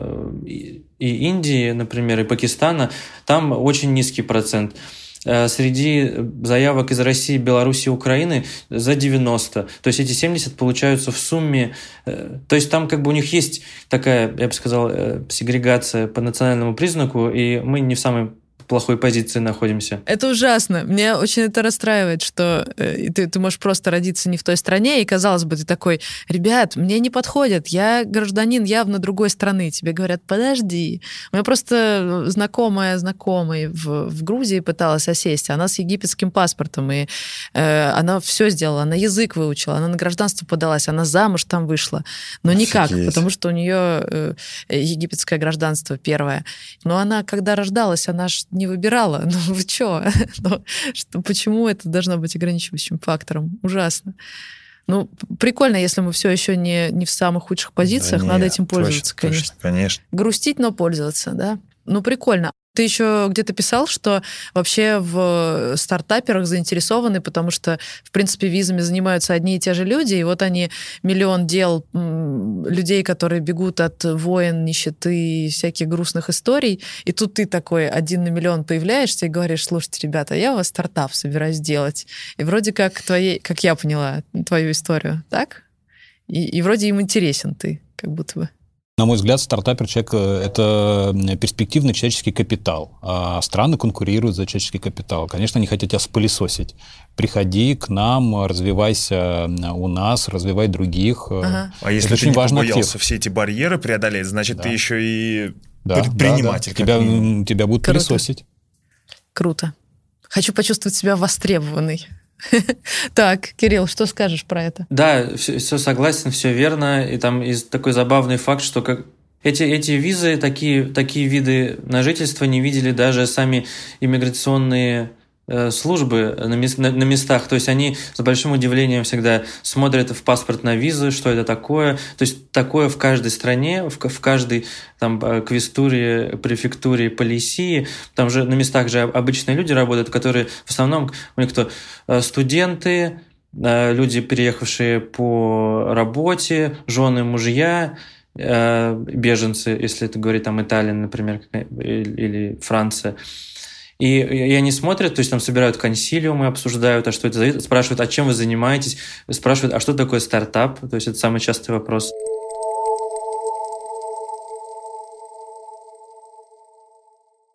и Индии, например, и Пакистана, там очень низкий процент. Среди заявок из России, Беларуси и Украины за 90. То есть эти 70 получаются в сумме. То есть там как бы у них есть такая, я бы сказал, сегрегация по национальному признаку, и мы не в самой плохой позиции находимся. Это ужасно. Мне очень это расстраивает, что э, ты, ты можешь просто родиться не в той стране, и, казалось бы, ты такой, ребят, мне не подходят, я гражданин явно другой страны. Тебе говорят, подожди. У меня просто знакомая знакомая в, в Грузии пыталась осесть, она с египетским паспортом, и э, она все сделала, она язык выучила, она на гражданство подалась, она замуж там вышла. Но никак, Офигеть. потому что у нее э, египетское гражданство первое. Но она, когда рождалась, она ж не выбирала. Ну вы чё? ну, что, почему это должно быть ограничивающим фактором? Ужасно. Ну, прикольно, если мы все еще не, не в самых худших позициях, да нет, надо этим пользоваться, точно, конечно. Точно, конечно. Грустить, но пользоваться, да. Ну, прикольно. Ты еще где-то писал, что вообще в стартаперах заинтересованы, потому что, в принципе, визами занимаются одни и те же люди, и вот они миллион дел людей, которые бегут от войн, нищеты и всяких грустных историй, и тут ты такой один на миллион появляешься и говоришь, слушайте, ребята, я у вас стартап собираюсь делать. И вроде как твоей, как я поняла твою историю, так? И, и вроде им интересен ты, как будто бы. На мой взгляд, стартапер человек э, – это перспективный человеческий капитал, а страны конкурируют за человеческий капитал. Конечно, они хотят тебя спылесосить. Приходи к нам, развивайся у нас, развивай других. Э, ага. А если это ты очень не важно боялся актив. все эти барьеры преодолеть, значит, да. ты еще и да, предприниматель. Да, да. Тебя, тебя будут Круто. пылесосить. Круто. Хочу почувствовать себя востребованной. Так, Кирилл, что скажешь про это? Да, все, все согласен, все верно. И там есть такой забавный факт, что как эти, эти визы, такие, такие виды на жительство не видели даже сами иммиграционные службы на, на, местах, то есть они с большим удивлением всегда смотрят в паспорт на визу, что это такое, то есть такое в каждой стране, в, в каждой там э, квестуре, префектуре, полисии, там же на местах же обычные люди работают, которые в основном у них кто э, студенты, люди, переехавшие по работе, жены, мужья, беженцы, если это говорить там Италия, например, или Франция. И, и они смотрят, то есть там собирают консилиумы, обсуждают, а что это за... Спрашивают, а чем вы занимаетесь? Спрашивают, а что такое стартап? То есть это самый частый вопрос.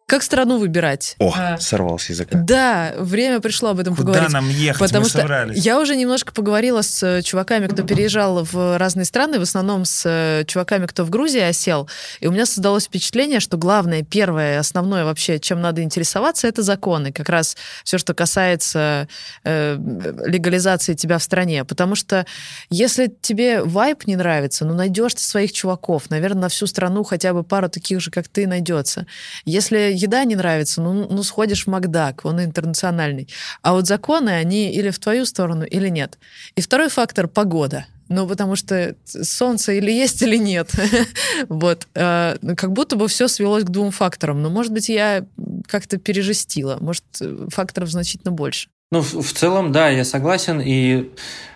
Как страну выбирать? О, а, сорвался язык. Да, время пришло об этом Куда поговорить. нам ехать? Потому Мы что собрались. я уже немножко поговорила с э, чуваками, кто переезжал в разные страны, в основном с э, чуваками, кто в Грузии осел. И у меня создалось впечатление, что главное, первое, основное вообще, чем надо интересоваться, это законы. Как раз все, что касается э, легализации тебя в стране. Потому что если тебе вайп не нравится, ну найдешь ты своих чуваков. Наверное, на всю страну хотя бы пару таких же, как ты, найдется. Если еда не нравится, ну, ну сходишь в Макдак, он интернациональный. А вот законы, они или в твою сторону, или нет. И второй фактор — погода. Ну, потому что солнце или есть, или нет. вот. А, ну, как будто бы все свелось к двум факторам. Но, может быть, я как-то пережестила. Может, факторов значительно больше. Ну, в, в целом, да, я согласен. И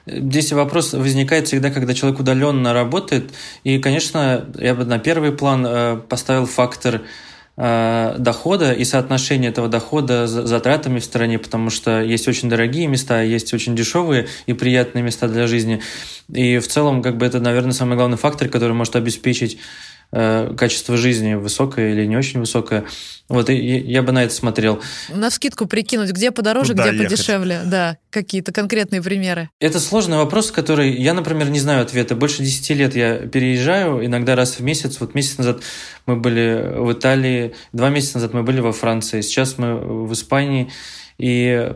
здесь вопрос возникает всегда, когда человек удаленно работает. И, конечно, я бы на первый план э, поставил фактор э, дохода и соотношение этого дохода с затратами в стране, потому что есть очень дорогие места, есть очень дешевые и приятные места для жизни. И в целом, как бы это, наверное, самый главный фактор, который может обеспечить Э, качество жизни высокое или не очень высокое. Вот и я бы на это смотрел. На скидку прикинуть, где подороже, Куда где ехать? подешевле. Да, какие-то конкретные примеры. Это сложный вопрос, который я, например, не знаю ответа. Больше 10 лет я переезжаю, иногда раз в месяц. Вот месяц назад мы были в Италии, два месяца назад мы были во Франции, сейчас мы в Испании. И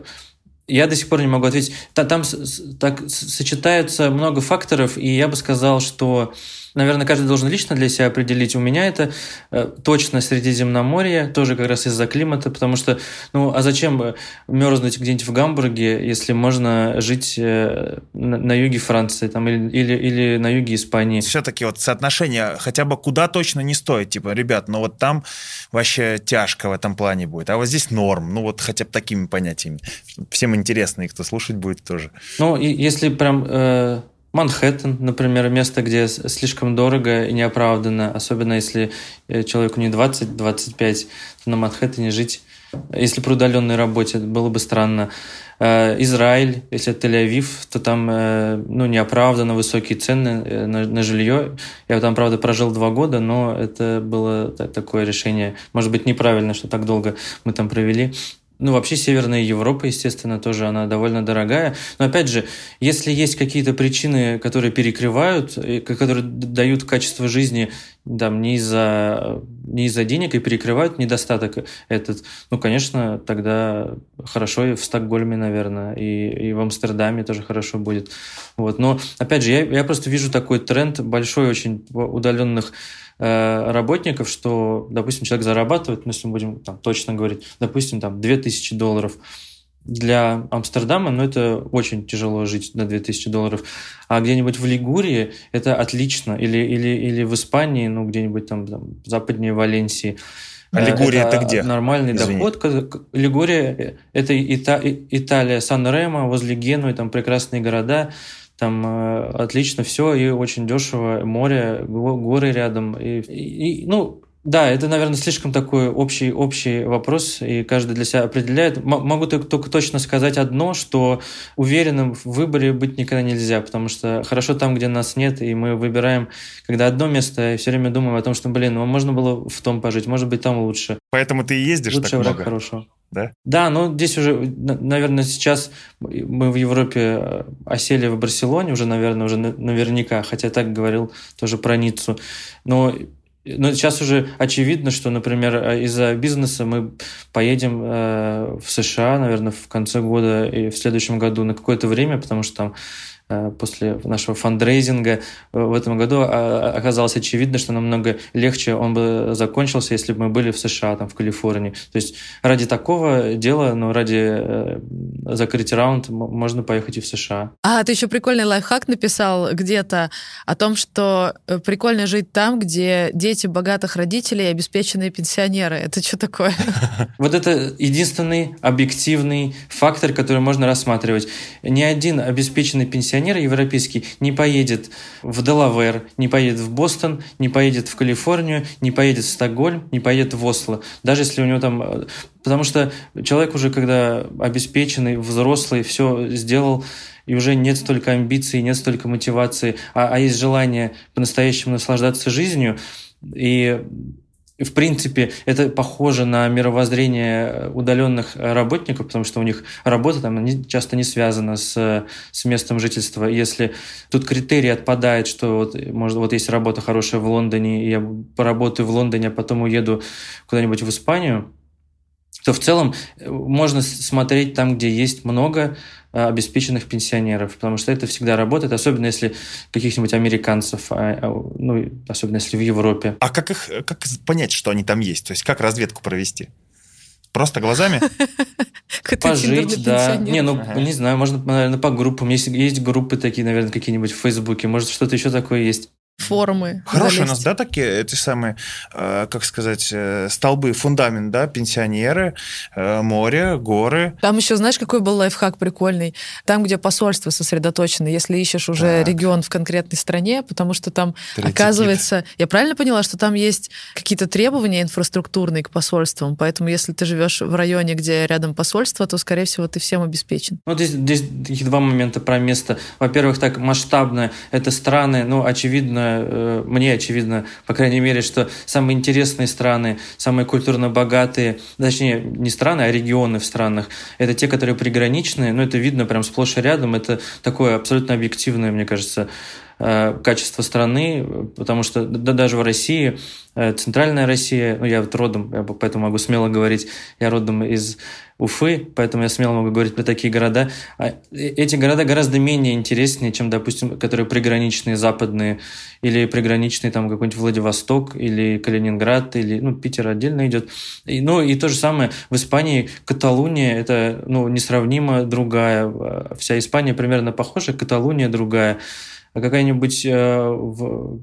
я до сих пор не могу ответить. Там так сочетаются много факторов, и я бы сказал, что наверное, каждый должен лично для себя определить. У меня это э, точно Средиземноморье, тоже как раз из-за климата, потому что, ну, а зачем мерзнуть где-нибудь в Гамбурге, если можно жить э, на, на юге Франции там, или, или, или на юге Испании? Все-таки вот соотношение хотя бы куда точно не стоит. Типа, ребят, ну вот там вообще тяжко в этом плане будет, а вот здесь норм. Ну вот хотя бы такими понятиями. Всем интересно, и кто слушать будет тоже. Ну, и если прям... Э, Манхэттен, например, место, где слишком дорого и неоправданно, особенно если э, человеку не 20-25, то на Манхэттене жить, если при удаленной работе, было бы странно. Э, Израиль, если это Тель-Авив, то там э, ну, неоправданно высокие цены на, на жилье. Я там, правда, прожил два года, но это было такое решение, может быть, неправильно, что так долго мы там провели. Ну, вообще Северная Европа, естественно, тоже она довольно дорогая. Но опять же, если есть какие-то причины, которые перекрывают, которые дают качество жизни там, не из-за не из-за денег и перекрывают недостаток этот, ну, конечно, тогда хорошо и в Стокгольме, наверное, и, и в Амстердаме тоже хорошо будет. Вот. Но, опять же, я, я просто вижу такой тренд большой очень удаленных Э, работников, что, допустим, человек зарабатывает, ну, если мы будем там, точно говорить, допустим, там 2000 долларов, для Амстердама, ну, это очень тяжело жить на 2000 долларов. А где-нибудь в Лигурии это отлично. Или, или, или в Испании, ну, где-нибудь там, там западнее Валенсии. А Лигурия это, это где? Нормальный Извини. доход. Лигурия – это Ита- Италия, Сан-Ремо, возле Генуи, там прекрасные города. Там э, отлично все и очень дешево, море, горы рядом. И, и, и, ну, да, это, наверное, слишком такой общий, общий вопрос, и каждый для себя определяет. М- могу только, только точно сказать одно, что уверенным в выборе быть никогда нельзя, потому что хорошо там, где нас нет, и мы выбираем, когда одно место, и все время думаем о том, что, блин, ну, можно было в том пожить, может быть, там лучше. Поэтому ты и ездишь лучше так много? хорошего да? Да, но здесь уже, наверное, сейчас мы в Европе э, осели в Барселоне уже, наверное, уже наверняка, хотя так говорил тоже про Ниццу. Но но сейчас уже очевидно, что, например, э, из-за бизнеса мы поедем э, в США, наверное, в конце года и в следующем году на какое-то время, потому что там после нашего фандрейзинга э, в этом году а, оказалось очевидно, что намного легче он бы закончился, если бы мы были в США, там, в Калифорнии. То есть ради такого дела, но ну, ради э, закрыть раунд можно поехать и в США. А, ты еще прикольный лайфхак написал где-то о том, что прикольно жить там, где дети богатых родителей и обеспеченные пенсионеры. Это что такое? Вот это единственный объективный фактор, который можно рассматривать. Ни один обеспеченный пенсионер пенсионер европейский не поедет в Делавер, не поедет в Бостон, не поедет в Калифорнию, не поедет в Стокгольм, не поедет в Осло. Даже если у него там... Э, потому что человек уже, когда обеспеченный, взрослый, все сделал, и уже нет столько амбиций, нет столько мотивации, а, а есть желание по-настоящему наслаждаться жизнью, и в принципе, это похоже на мировоззрение удаленных работников, потому что у них работа там часто не связана с, с местом жительства. Если тут критерий отпадает, что вот, может, вот есть работа хорошая в Лондоне, и я поработаю в Лондоне, а потом уеду куда-нибудь в Испанию, то в целом э, можно смотреть там, где есть много э, обеспеченных пенсионеров, потому что это всегда работает, особенно если каких-нибудь американцев, а, а, ну, особенно если в Европе. А как их как понять, что они там есть? То есть как разведку провести? Просто глазами? Пожить, да. Не, ну, не знаю, можно, наверное, по группам. Есть, есть группы такие, наверное, какие-нибудь в Фейсбуке. Может, что-то еще такое есть. Форумы. Хорошие у залезть. нас, да, такие, эти самые, э, как сказать, э, столбы, фундамент, да, пенсионеры, э, море, горы. Там еще, знаешь, какой был лайфхак прикольный? Там, где посольство сосредоточено, если ищешь уже Так. регион в конкретной стране, потому что там, Третий оказывается, я правильно поняла, что там есть какие-то требования инфраструктурные к посольствам, поэтому если ты живешь в районе, где рядом посольство, то, скорее всего, ты всем обеспечен. Ну, здесь, здесь таких два момента про место. Во-первых, так масштабно это страны, ну, очевидно, э, мне очевидно, по крайней мере, что самые интересные страны, самые культурно богатые, точнее, не страны, а регионы в странах, это те, которые приграничные, ну, это видно прям сплошь и рядом, это такое абсолютно объективное, мне кажется, качество страны, потому что да, даже в России, э, центральная Россия, ну, я вот родом, я поэтому могу смело говорить, я родом из Уфы, поэтому я смело могу говорить про такие города. А э- эти города гораздо менее интереснее, чем, допустим, которые приграничные, западные, или приграничные там какой-нибудь Владивосток, или Калининград, или, ну, Питер отдельно идет. И, ну, и то же самое в Испании, Каталуния, это, ну, несравнимо другая. э, Вся Испания примерно похожа, Каталуния другая. А какая-нибудь э, в,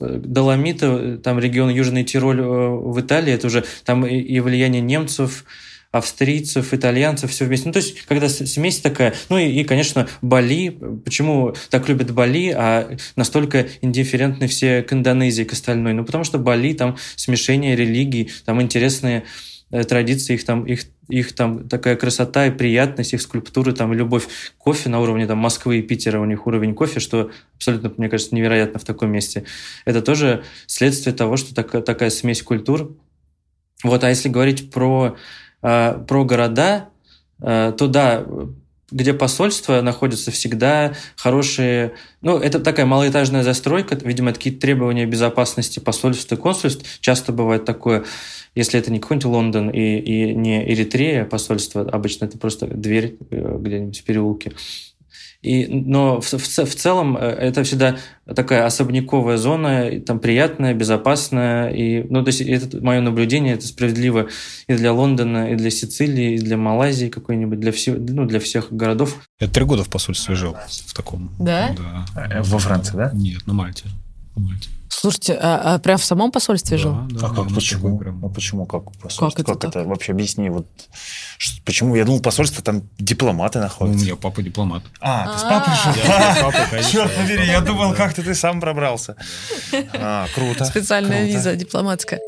э, Доломиты, э, там регион Южный Тироль э, в Италии, это уже там и, и влияние немцев, австрийцев, итальянцев, все вместе. Ну, то есть, когда смесь такая, ну и, и, конечно, Бали, почему так любят Бали, а настолько индифферентны все к Индонезии, к остальной? Ну, потому что Бали, там смешение религий, там интересные традиции, их там, их, их там такая красота и приятность, их скульптуры, там любовь кофе на уровне там, Москвы и Питера, у них уровень кофе, что абсолютно, мне кажется, невероятно в таком месте. Это тоже следствие того, что так, такая смесь культур. Вот, а если говорить про, э, про города, э, то да, где посольства находятся всегда хорошие... Ну, это такая малоэтажная застройка, видимо, какие-то требования безопасности посольств и консульств. Часто бывает такое, если это не какой-нибудь Лондон и, и не Эритрея посольство, обычно это просто дверь э, где-нибудь в переулке. И, но в, в, в целом э, это всегда такая особняковая зона, и там приятная, безопасная. И, ну, то есть это мое наблюдение, это справедливо и для Лондона, и для Сицилии, и для Малайзии какой-нибудь, для, всего, ну, для всех городов. Я три года в посольстве жил в таком. Да? Да. Э, Во Франции, да? Нет, на Мальте. Слушайте, а, а прям в самом посольстве жил? Да, да, А да, как, почему? прям. А почему, как посольство? Как это Как так? это? Вообще объясни, вот, ш- почему? Я думал, посольство, там дипломаты Ну, У находятся. меня папа дипломат. А, ты с А. папой жил? Я с папой, конечно, Черт побери, я думал, да. как-то ты сам пробрался. А, круто. Специальная виза дипломатская.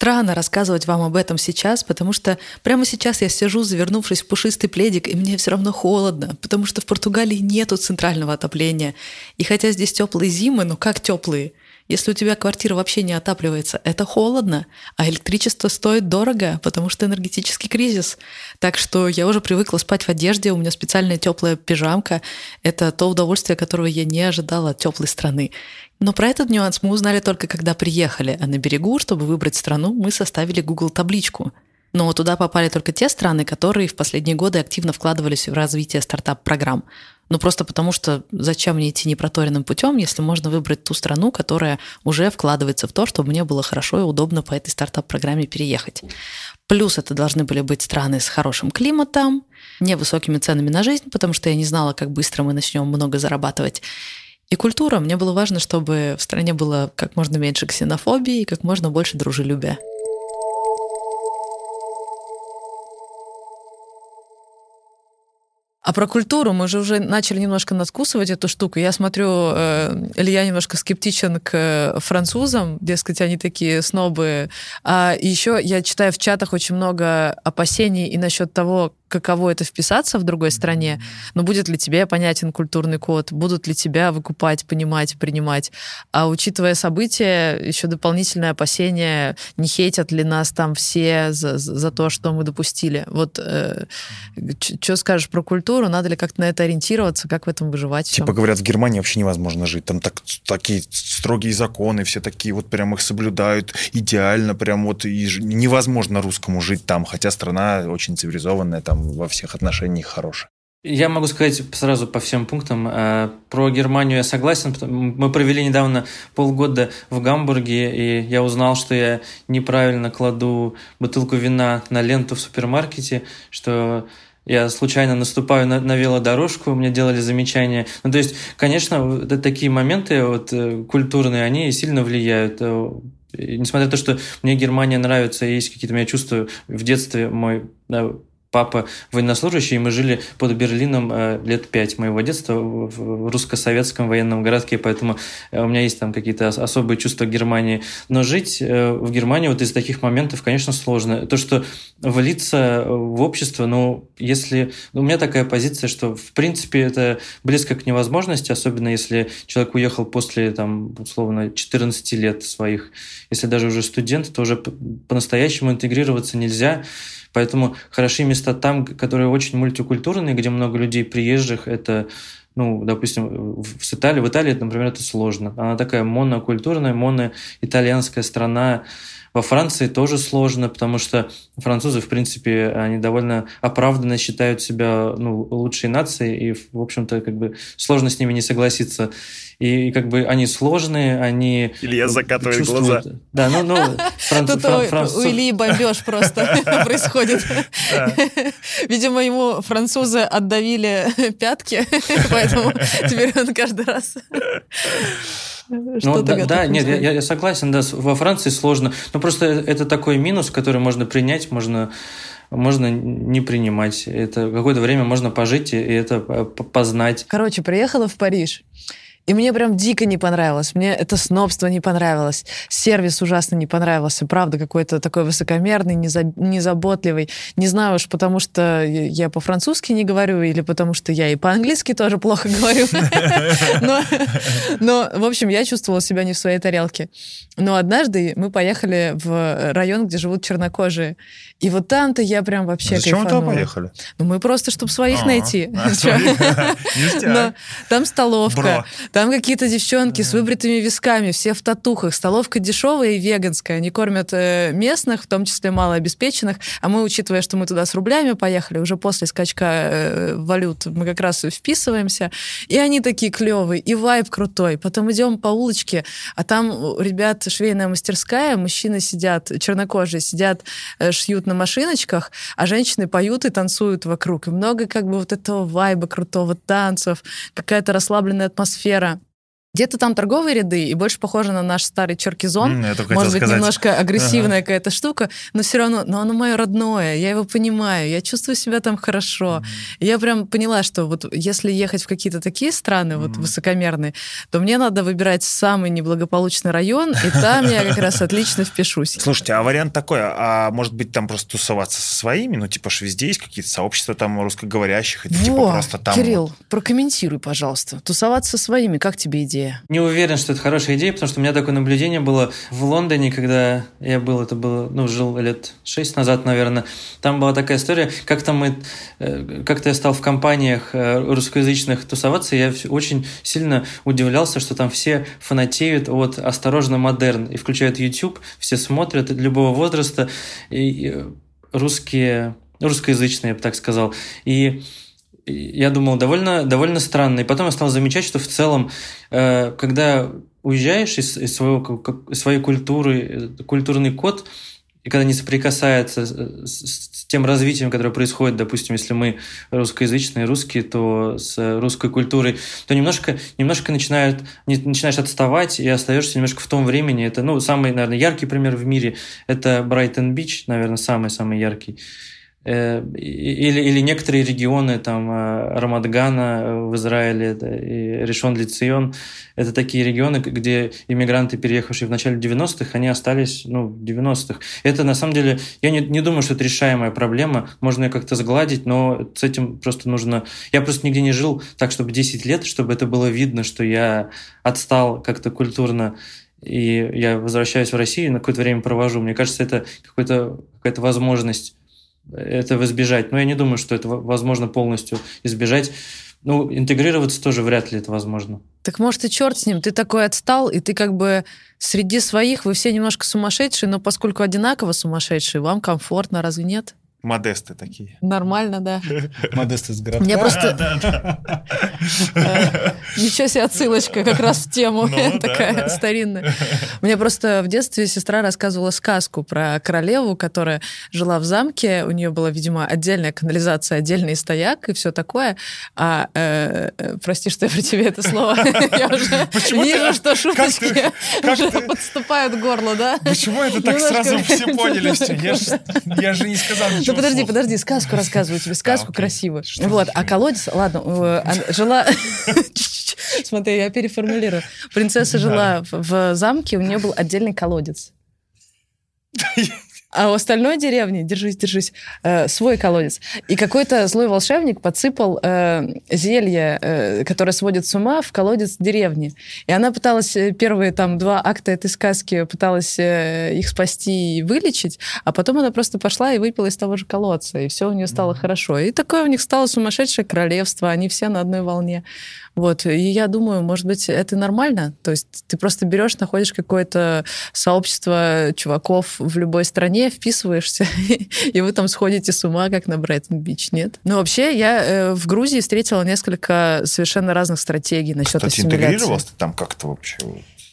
Странно рассказывать вам об этом сейчас, потому что прямо сейчас я сижу, завернувшись в пушистый пледик, и мне все равно холодно, потому что в Португалии нету центрального отопления. И хотя здесь теплые зимы, но как теплые? Если у тебя квартира вообще не отапливается, это холодно, а электричество стоит дорого, потому что энергетический кризис. Так что я уже привыкла спать в одежде, у меня специальная теплая пижамка. Это то удовольствие, которого я не ожидала от теплой страны. Но про этот нюанс мы узнали только когда приехали, а на берегу, чтобы выбрать страну, мы составили Google табличку. Но туда попали только те страны, которые в последние годы активно вкладывались в развитие стартап-программ. Ну просто потому что зачем мне идти непроторенным путем, если можно выбрать ту страну, которая уже вкладывается в то, чтобы мне было хорошо и удобно по этой стартап-программе переехать. Плюс это должны были быть страны с хорошим климатом, невысокими ценами на жизнь, потому что я не знала, как быстро мы начнем много зарабатывать. И культура. Мне было важно, чтобы в стране было как можно меньше ксенофобии и как можно больше дружелюбия. А про культуру мы же уже начали немножко надкусывать эту штуку. Я смотрю, э, Илья немножко скептичен к э, французам, дескать, они такие снобы. А еще я читаю в чатах очень много опасений и насчет того, каково это вписаться в другой стране. Но будет ли тебе понятен культурный код? Будут ли тебя выкупать, понимать, принимать? А учитывая события, еще дополнительное опасение, не хейтят ли нас там все за, за то, что мы допустили. Вот э, что скажешь про культуру? Надо ли как-то на это ориентироваться? Как в этом выживать? в Типа говорят, в Германии вообще невозможно жить. Там так, такие строгие законы, все такие вот прям их соблюдают идеально, прям вот и невозможно русскому жить там, хотя страна очень цивилизованная, там во всех отношениях хорошая. Я могу сказать сразу по всем пунктам. Э, Про Германию я согласен. Мы провели недавно полгода в Гамбурге, и я узнал, что я неправильно кладу бутылку вина на ленту в супермаркете, что я случайно наступаю на, на велодорожку, мне делали замечания. Ну, то есть, конечно, вот такие моменты вот, э, культурные, они сильно влияют. Э, несмотря на то, что мне Германия нравится, есть какие-то у меня чувства в детстве, мой папа военнослужащий, и мы жили под Берлином э, лет пять моего детства в русско-советском военном городке, поэтому э, у меня есть там какие-то особые чувства Германии. Но жить э, в Германии вот из таких моментов, конечно, сложно. То, что влиться в общество, ну, если... Ну, у меня такая позиция, что, в принципе, это близко к невозможности, особенно если человек уехал после, там, условно, 14 лет своих. Если даже уже студент, то уже по-настоящему интегрироваться нельзя. Поэтому хорошие места там, которые очень мультикультурные, где много людей приезжих, это ну, допустим, в Италии, в Италии, например, это сложно. Она такая монокультурная, моноитальянская страна, во Франции тоже сложно, потому что французы, в принципе, они довольно оправданно считают себя ну, лучшей нацией, и, в общем-то, как бы сложно с ними не согласиться. И, и как бы они сложные, они... Илья закатывает чувствуют... глаза. Да, ну, ну франц... Тут фран... француз... у Ильи бомбеж просто происходит. Видимо, ему французы отдавили пятки, поэтому теперь он каждый раз ну, да, да нет, я, я согласен, да, во Франции сложно, но просто это такой минус, который можно принять, можно можно не принимать. Это какое-то время можно пожить и это познать. Короче, приехала в Париж. И мне прям дико не понравилось. Мне это снобство не понравилось. Сервис ужасно не понравился. Правда, какой-то такой высокомерный, незаботливый. Не знаю уж, потому что я по-французски не говорю, или потому что я и по-английски тоже плохо говорю. Но, в общем, я чувствовала себя не в своей тарелке. Но однажды мы поехали в район, где живут чернокожие. И вот там-то я прям вообще Зачем вы туда поехали? Ну, мы просто, чтобы своих а, найти. Там столовка, там какие-то девчонки с выбритыми висками, все в татухах. Столовка дешевая и веганская. Они кормят э, местных, в том числе малообеспеченных. А мы, учитывая, что мы туда с рублями поехали, уже после скачка э, валют мы как раз вписываемся. И они такие клевые, и вайб крутой. Потом идем по улочке, а там ребят швейная мастерская, мужчины сидят, чернокожие сидят, э, шьют на машиночках, а женщины поют и танцуют вокруг. И много как бы вот этого вайба крутого, танцев, какая-то расслабленная атмосфера. Где-то там торговые ряды, и больше похоже на наш старый черкизон. Mm, Может быть, сказать. немножко агрессивная ага. какая-то штука, но все равно, но оно мое родное, я его понимаю, я чувствую себя там хорошо. Mm. Я прям поняла, что вот если ехать в какие-то такие страны, mm. вот высокомерные, то мне надо выбирать самый неблагополучный район, и там я как раз отлично впишусь. Слушайте, а вариант такой, а может быть там просто тусоваться со своими, ну типа ж везде есть какие-то сообщества там русскоговорящих, ты типа просто там... Кирилл, прокомментируй, пожалуйста. Тусоваться со своими, как тебе идея? Идея? Не уверен, что это хорошая идея, потому что у меня такое наблюдение было в Лондоне, когда я был, это было, ну, жил лет шесть назад, наверное. Там была такая история, как-то мы, э, как-то я стал в компаниях э, русскоязычных тусоваться, и я очень сильно удивлялся, что там все фанатеют от «Осторожно, модерн» и включают YouTube, все смотрят любого возраста, и русские, русскоязычные, я бы так сказал. И я думал, довольно, довольно странно. И потом я стал замечать, что в целом, э, когда уезжаешь из, из своего, своей культуры, э, культурный код, и когда не соприкасается с, тем развитием, которое происходит, допустим, если мы русскоязычные русские, то с русской культурой, то немножко, немножко начинают, начинаешь отставать и остаешься немножко в том времени. Это, ну, самый, наверное, яркий пример в мире – это Брайтон-Бич, наверное, самый-самый яркий. Э, или, или некоторые регионы, там, э, Рамадгана в Израиле и Решон Лицион, это такие регионы, где иммигранты, переехавшие в начале 90-х, они остались ну, в 90-х. Это, на самом деле, я не, не думаю, что это решаемая проблема, можно ее как-то сгладить, но с этим просто нужно... Я просто нигде не жил так, чтобы 10 лет, чтобы это было видно, что я отстал как-то культурно и я возвращаюсь в Россию, на какое-то время провожу. Мне кажется, это какая-то возможность этого избежать. Но я не думаю, что это возможно полностью избежать. Ну, интегрироваться тоже вряд ли это возможно. Так может и черт с ним, ты такой отстал, и ты как бы среди своих, вы все немножко сумасшедшие, но поскольку одинаково сумасшедшие, вам комфортно, разве нет? Модесты такие. Нормально, да. Модесты с городка. Мне просто... Э, Ничего себе отсылочка как раз в тему Ну, такая да. старинная. Мне просто в детстве сестра рассказывала сказку про королеву, которая жила в замке, у нее была, видимо, отдельная канализация, отдельный стояк и все такое. А, э, э, прости, что я при тебе это слово. Я уже Почему ты- вижу, что шуточки как уже ты- подступают к горлу, да? Почему это так сразу все поняли Я же не сказал ничего. Ну подожди, подожди, сказку рассказываю тебе, сказку. Что Вот, а колодец, ладно, она жила... Смотри, я переформулирую. Принцесса жила в замке, у нее был отдельный колодец. А у остальной деревни, держись, держись, э, свой колодец. И какой-то злой волшебник подсыпал э, зелье, э, которое сводит с ума, в колодец деревни. И она пыталась э, первые там два акта этой сказки пыталась э, их спасти и вылечить, а потом она просто пошла и выпила из того же колодца, и все у нее стало хорошо. И такое у них стало сумасшедшее королевство, они все на одной волне. Вот, и я думаю, может быть, это нормально. То есть ты просто берешь, находишь какое-то сообщество чуваков в любой стране, вписываешься, и вы там сходите с ума, как на Брайтон-Бич, нет? Ну, вообще, я э, в Грузии встретила несколько совершенно разных стратегий насчет Кстати, ассимиляции. интегрировался ты там как-то вообще?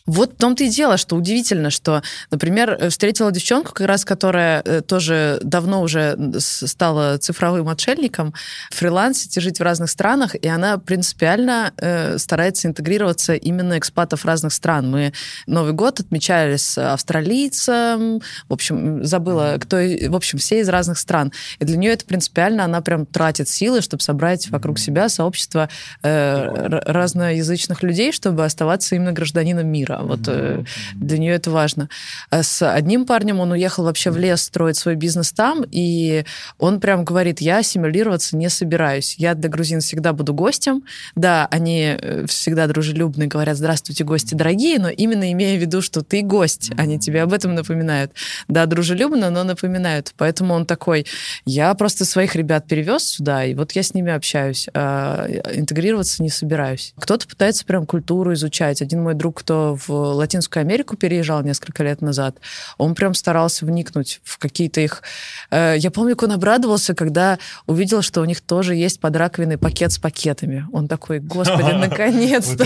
Вот в том-то и дело, что удивительно, что, например, э, встретила девчонку, как раз которая э, тоже давно уже стала цифровым отшельником, фрилансить и жить в разных странах, и она принципиально э, старается интегрироваться именно экспатов разных стран. Мы Новый год отмечали с австралийцем, в общем, забыла, кто, в общем, все из разных стран. И для нее это принципиально, она прям тратит силы, чтобы собрать вокруг себя сообщество э, разноязычных людей, чтобы оставаться именно гражданином мира. Вот э, для нее это важно. А С одним парнем он уехал вообще в лес строить свой бизнес там, и он прям говорит, я ассимилироваться не собираюсь. Я для грузин всегда буду гостем. Да, они э, всегда дружелюбные, говорят, здравствуйте, гости дорогие, но именно имея в виду, что ты гость, они тебе об этом напоминают. Да, дружелюбно, но напоминают. Поэтому он такой, я просто своих ребят перевез сюда, и вот я с ними общаюсь. а интегрироваться не собираюсь. Кто-то пытается прям культуру изучать. Один мой друг, кто в Латинскую Америку переезжал несколько лет назад, он прям старался вникнуть в какие-то их... э, Я помню, как он обрадовался, когда увидел, что у них тоже есть под раковиной пакет с пакетами. Он такой, господи, наконец-то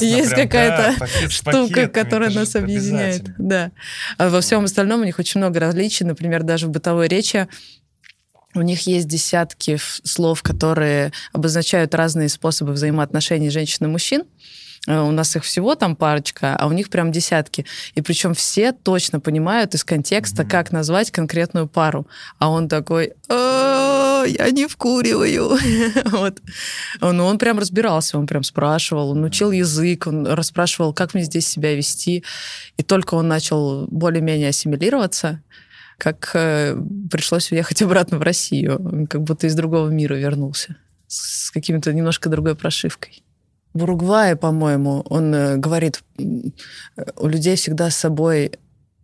есть какая-то штука, которая нас объединяет. Да. А во всем остальном у них очень много различий. Например, даже в бытовой речи у них есть десятки слов, которые обозначают разные способы взаимоотношений женщин и мужчин. Э, У нас их всего там парочка, а у них прям десятки. И причем все точно понимают из контекста, как назвать конкретную пару. А он такой, «А, я не вкуриваю. Вот. Он, он прям разбирался, он прям спрашивал, он учил язык, он расспрашивал, как мне здесь себя вести. И только он начал более-менее ассимилироваться, как э, пришлось уехать обратно в Россию. Он как будто из другого мира вернулся. С каким-то немножко другой прошивкой. В Уругвае, по-моему, он э, говорит, у людей всегда с собой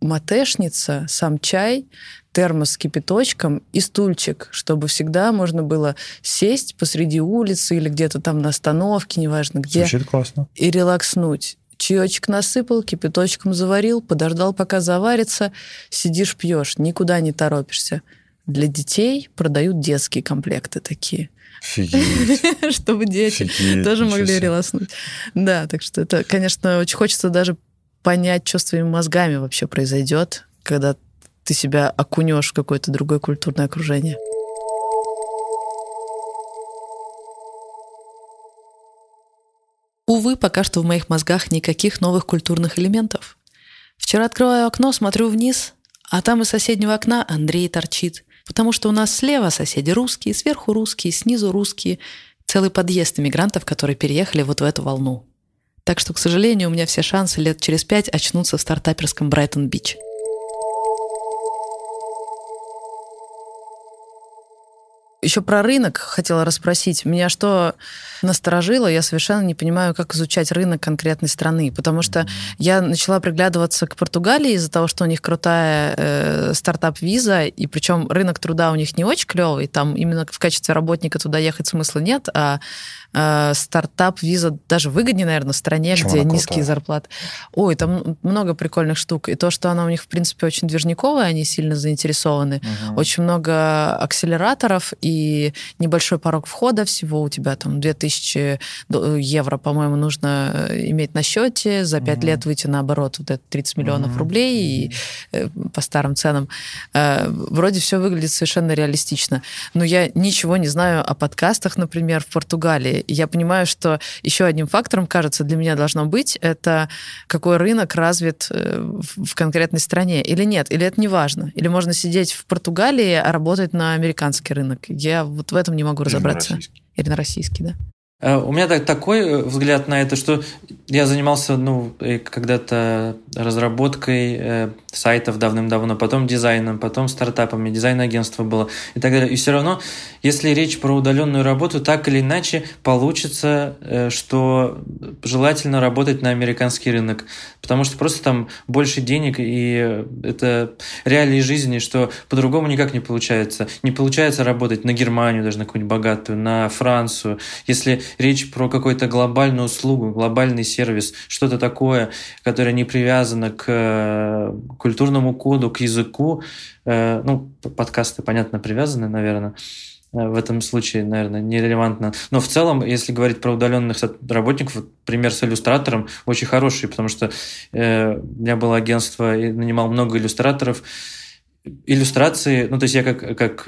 матешница, сам чай, термос с кипяточком и стульчик, чтобы всегда можно было сесть посреди улицы или где-то там на остановке, неважно где, Звучит классно. и релакснуть. Чаечек насыпал, кипяточком заварил, подождал, пока заварится, сидишь, пьешь, никуда не торопишься. Для детей продают детские комплекты такие, Офигеть. чтобы дети Офигеть, тоже ничего могли себе. реласнуть. Да, так что это, конечно, очень хочется даже понять, что с твоими мозгами вообще произойдет, когда ты себя окунешь в какое-то другое культурное окружение. Увы, пока что в моих мозгах никаких новых культурных элементов. Вчера открываю окно, смотрю вниз, а там из соседнего окна Андрей торчит. Потому что у нас слева соседи русские, сверху русские, снизу русские. Целый подъезд иммигрантов, которые переехали вот в эту волну. Так что, к сожалению, у меня все шансы лет через пять очнуться в стартаперском Брайтон-Бич. Еще про рынок хотела расспросить. Меня что насторожило, я совершенно не понимаю, как изучать рынок конкретной страны, потому что я начала приглядываться к Португалии из-за того, что у них крутая э, стартап-виза, и причем рынок труда у них не очень клевый, там именно в качестве работника туда ехать смысла нет, а э, стартап-виза даже выгоднее, наверное, в стране, Чем где низкие крутая? зарплаты. Ой, там много прикольных штук. И то, что она у них, в принципе, очень движниковая, они сильно заинтересованы. Мгм. Очень много акселераторов и небольшой порог входа. Всего у тебя там 2000 до- евро, по-моему, нужно э, иметь на счете. За 5 Мгм. лет выйти на оборот вот это 30 миллионов Мгм. рублей и э, по старым ценам. Э, Вроде все выглядит совершенно реалистично. Но я ничего не знаю о подкастах, например, в Португалии. И я понимаю, что еще одним фактором, кажется, для меня должно быть, это какой рынок развит э, в конкретной стране или нет, или это не важно. Или можно сидеть в Португалии, а работать на американский рынок. Я вот в этом не могу Или на разобраться. российский. Или на российский, да. Э, У меня так, такой э, взгляд на это, что я занимался ну, когда-то разработкой э, сайтов давным-давно, потом дизайном, потом стартапами, дизайн-агентство было и так далее. И все равно, если речь про удаленную работу, так или иначе получится, что желательно работать на американский рынок, потому что просто там больше денег, и это реалии жизни, что по-другому никак не получается. Не получается работать на Германию, даже на какую-нибудь богатую, на Францию. Если речь про какую-то глобальную услугу, глобальный сервис, что-то такое, которое не привязано к э, культурному коду, к языку, э, ну, подкасты, понятно, привязаны, наверное, Э, в этом случае, наверное, нерелевантно. Но в целом, если говорить про удаленных работников, вот пример с иллюстратором очень хороший, потому что э, у меня было агентство и нанимал много иллюстраторов. Иллюстрации, ну, то есть я как, как,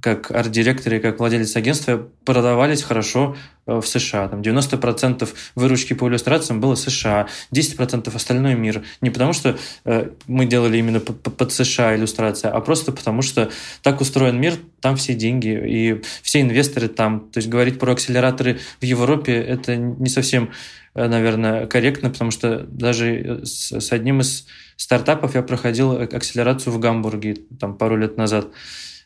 как арт-директор и как владелец агентства продавались хорошо э, в США. Там 90% выручки по иллюстрациям было США, 10% остальной мир. Не потому, что э, мы делали именно под США иллюстрация, а просто потому, что так устроен мир, там все деньги и все инвесторы там. То есть говорить про акселераторы в Европе это не совсем, э, наверное, корректно, потому что даже с, одним из стартапов я проходил акселерацию в Гамбурге там пару лет назад.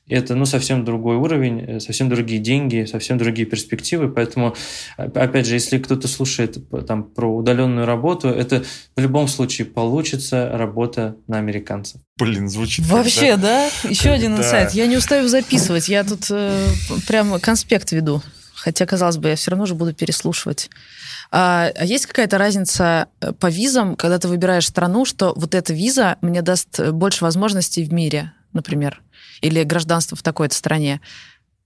Это ну, совсем другой уровень, э, совсем другие деньги, совсем другие перспективы. Поэтому, оп- опять же, если кто-то слушает там, про удаленную работу, это в любом случае получится работа на американцев. Блин, звучит. Вообще, как, да? Еще один Да. инсайт. Я не устаю записывать. Я тут э, прям конспект веду. Хотя, казалось бы, я все равно же буду переслушивать. А, а есть какая-то разница э, по визам, когда ты выбираешь страну, что вот эта виза мне даст э, больше возможностей в мире, например, или гражданство в такой-то стране?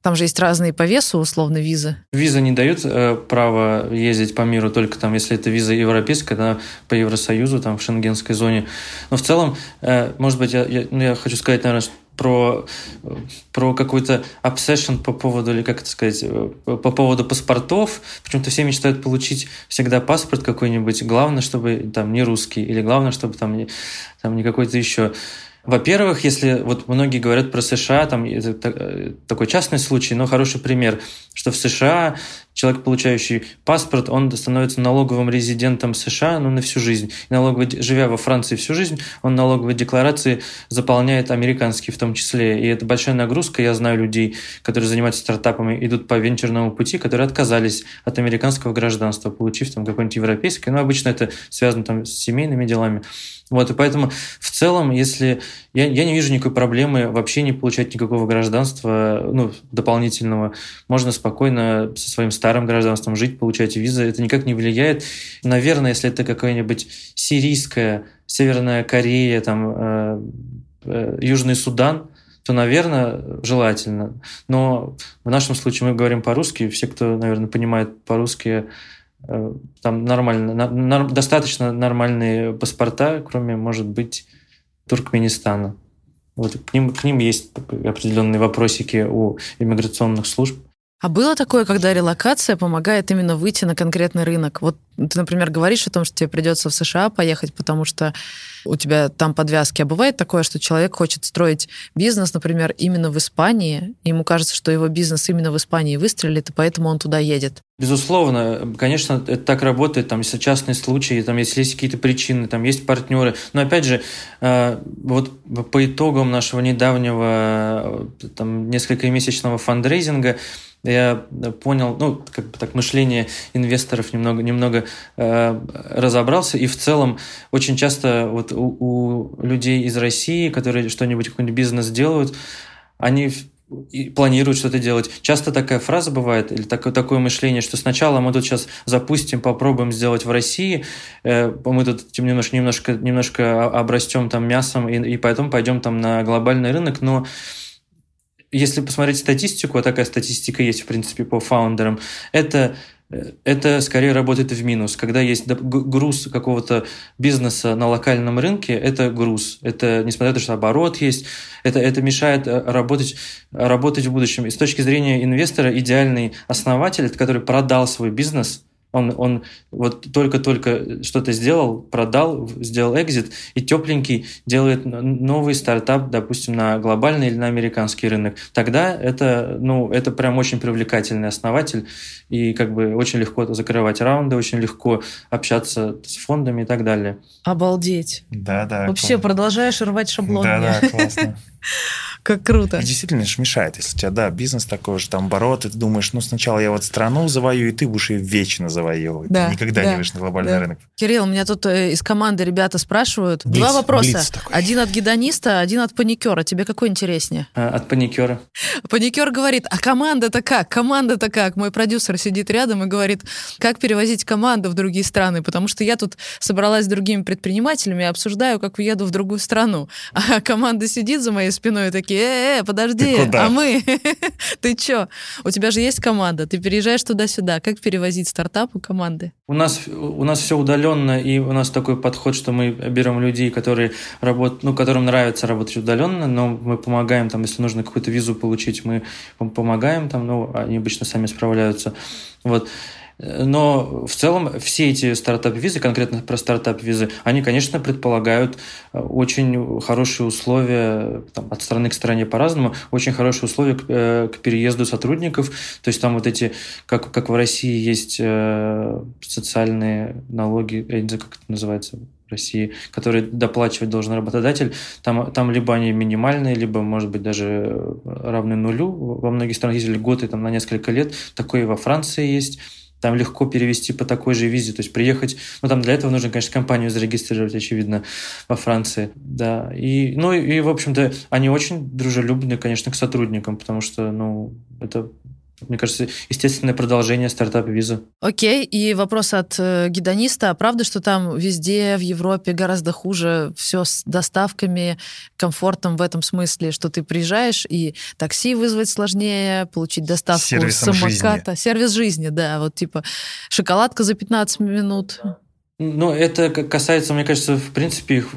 Там же есть разные по весу, условно, визы. Виза не дает э, права ездить по миру только там, если это виза европейская, да, по Евросоюзу, там в шенгенской зоне. Но в целом, э, может быть, я, я, ну, я хочу сказать, наверное, про, про какой-то obsession по поводу, или как это сказать, э, по поводу паспортов. Почему-то все мечтают получить всегда паспорт какой-нибудь. Главное, чтобы там не русский, или главное, чтобы там не, там не какой-то еще. Во-первых, если вот многие говорят про США, там это э, такой частный случай, но хороший пример, что в США человек, получающий паспорт, он становится налоговым резидентом США ну, на всю жизнь. И налоговый, живя во Франции всю жизнь, он налоговые декларации заполняет американские в том числе. И это большая нагрузка. Я знаю людей, которые занимаются стартапами, идут по венчурному пути, которые отказались от американского гражданства, получив там какое-нибудь европейское. Но обычно это связано там с семейными делами. Вот, и поэтому в целом, если я, я не вижу никакой проблемы вообще не получать никакого гражданства ну, дополнительного, можно спокойно со своим старым гражданством жить, получать визы, это никак не влияет. Наверное, если это какая-нибудь сирийская, Северная Корея, там, э, э, Южный Судан, то, наверное, желательно. Но в нашем случае мы говорим по-русски, все, кто, наверное, понимает по-русски, там нормально, на- нар- достаточно нормальные паспорта, кроме, может быть, Туркменистана. Вот к ним, к ним есть определенные вопросики у иммиграционных служб. А было такое, когда релокация помогает именно выйти на конкретный рынок? Вот ты, например, говоришь о том, что тебе придется в США поехать, потому что у тебя там подвязки. А бывает такое, что человек хочет строить бизнес, например, именно в Испании, ему кажется, что его бизнес именно в Испании выстрелит, и поэтому он туда едет. Безусловно, конечно, это так работает, там, если частные случаи, там, если есть какие-то причины, там, есть партнеры. Но, опять же, э, вот по итогам нашего недавнего, э, там, несколько месячного фандрейзинга, я понял, ну, как бы так, мышление инвесторов немного, немного э, разобрался, и в целом очень часто вот у, у людей из России, которые что-нибудь, какой-нибудь бизнес делают, они и планируют что-то делать. Часто такая фраза бывает, или такое, такое мышление, что сначала мы тут сейчас запустим, попробуем сделать в России, э, мы тут немножко, немножко, немножко обрастем там мясом, и, и поэтому пойдем там на глобальный рынок, но если посмотреть статистику, а такая статистика есть, в принципе, по фаундерам, это это скорее работает в минус. Когда есть груз какого-то бизнеса на локальном рынке, это груз. Это, несмотря на то, что оборот есть, это, это мешает э, работать, работать в будущем. И с точки зрения инвестора идеальный основатель, который продал свой бизнес – он, он вот только-только что-то сделал, продал, сделал экзит, и тепленький делает новый стартап, допустим, на глобальный или на американский рынок. Тогда это, ну, это прям очень привлекательный основатель, и как бы очень легко закрывать раунды, очень легко общаться с фондами и так далее. Обалдеть. Да, да. Вообще класс. продолжаешь рвать шаблоны. Да, да, классно. Как круто. И действительно же мешает, если у тебя, да, бизнес такой же, там, обороты, ты думаешь, ну, сначала я вот страну завоюю, и ты будешь ее вечно завоевывать. Да, ты никогда да, не выйдешь на глобальный да. рынок. Кирилл, у меня тут э, из команды ребята спрашивают. Блиц, Два вопроса. Один от гедониста, один от паникера. Тебе какой интереснее? А, от паникера. Паникер говорит, а команда-то как? Команда-то как? Мой продюсер сидит рядом и говорит, как перевозить команду в другие страны, потому что я тут собралась с другими предпринимателями и обсуждаю, как уеду в другую страну. А команда сидит за моей спиной и такие, э, э, подожди, а мы? ты чё? У тебя же есть команда, ты переезжаешь туда-сюда. Как перевозить стартап у команды? У нас, у нас все удаленно, и у нас такой подход, что мы берем людей, которые работают, ну, которым нравится работать удаленно, но мы помогаем, там, если нужно какую-то визу получить, мы помогаем, там, ну, они обычно сами справляются. Вот. Но в целом все эти стартап-визы, конкретно про стартап-визы, они, конечно, предполагают э, очень хорошие условия там, от страны к стране по-разному, очень хорошие условия к, э, к переезду сотрудников. То есть там вот эти, как, как в России есть э, социальные налоги, я не знаю, как это называется, в России, которые доплачивать должен работодатель, там, там либо они минимальные, либо, может быть, даже равны нулю. Во многих странах есть льготы там, на несколько лет. Такое и во Франции есть. Там легко перевести по такой же визе, то есть приехать, ну там для этого нужно, конечно, компанию зарегистрировать, очевидно, во Франции, да. И, ну и, в общем-то, они очень дружелюбны, конечно, к сотрудникам, потому что, ну, это мне кажется, естественное продолжение стартапа виза. Окей, и вопрос от э, гедониста. А правда, что там везде в Европе гораздо хуже все с доставками, комфортом в этом смысле, что ты приезжаешь и такси вызвать сложнее, получить доставку Сервисом самоката. Жизни. Сервис жизни, да. Вот типа шоколадка за 15 минут. Ну, это касается, мне кажется, в принципе, их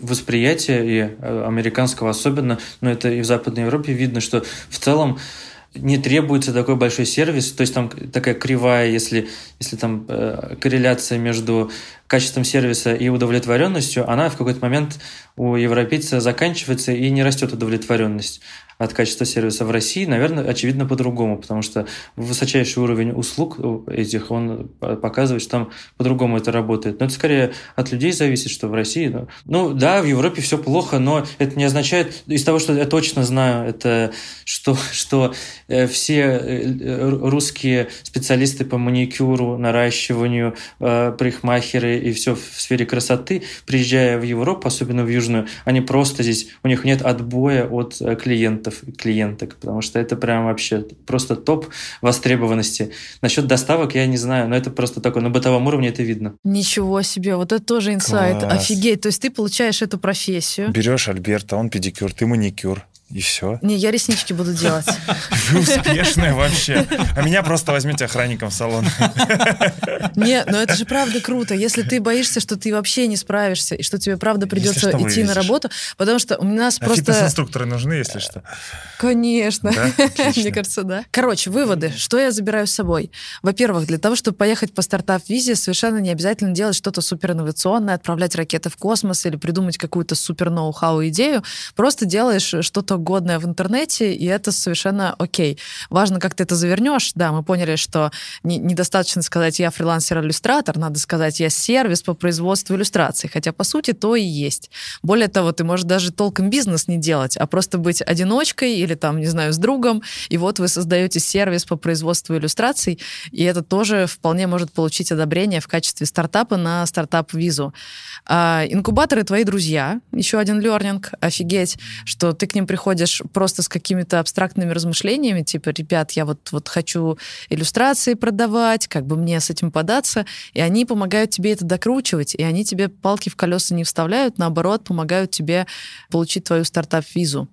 восприятия, и э, американского особенно, но это и в Западной Европе видно, что в целом не требуется такой большой сервис, то есть там такая кривая, если, если там э, корреляция между качеством сервиса и удовлетворенностью, она в какой-то момент у европейца заканчивается и не растет удовлетворенность от качества сервиса в России, наверное, очевидно по-другому, потому что высочайший уровень услуг этих, он показывает, что там по-другому это работает. Но это скорее от людей зависит, что в России... Ну, ну да, в Европе все плохо, но это не означает, из того, что я точно знаю, это что, что э, все э, русские специалисты по маникюру, наращиванию, э, и все в сфере красоты, приезжая в Европу, особенно в Южную, они просто здесь, у них нет отбоя от клиентов клиентов и клиенток, потому что это прям вообще просто топ востребованности. Насчет доставок я не знаю, но это просто такое, на бытовом уровне это видно. Ничего себе, вот это тоже инсайт. Класс. Офигеть, то есть ты получаешь эту профессию. Берешь Альберта, он педикюр, ты маникюр. И все. Не, я реснички буду делать. Вы успешные вообще. А меня просто возьмите охранником в салон. Не, но это же правда круто. Если ты боишься, что ты вообще не справишься, и что тебе правда придется идти на работу, потому что у нас а просто... фитнес-инструкторы нужны, если что. Конечно. Мне кажется, да. Короче, выводы. Что я забираю с собой? Во-первых, для того, чтобы поехать по стартап-визе, совершенно не обязательно делать что-то супер инновационное, отправлять ракеты в космос или придумать какую-то супер ноу-хау идею. Просто делаешь что-то годное в интернете, и это совершенно окей. Важно, как ты это завернешь. Да, мы поняли, что не, недостаточно сказать «я фрилансер-иллюстратор», надо сказать «я сервис по производству иллюстраций», хотя, по сути, то и есть. Более того, ты можешь даже толком бизнес не делать, а просто быть одиночкой или там, не знаю, с другом, и вот вы создаете сервис по производству иллюстраций, и это тоже вполне может получить одобрение в качестве стартапа на стартап-визу. А, инкубаторы твои друзья, еще один лернинг, офигеть, что ты к ним приходишь приходишь просто с какими-то абстрактными размышлениями, типа, ребят, я вот, вот хочу иллюстрации продавать, как бы мне с этим податься, и они помогают тебе это докручивать, и они тебе палки в колеса не вставляют, наоборот, помогают тебе получить твою стартап-визу.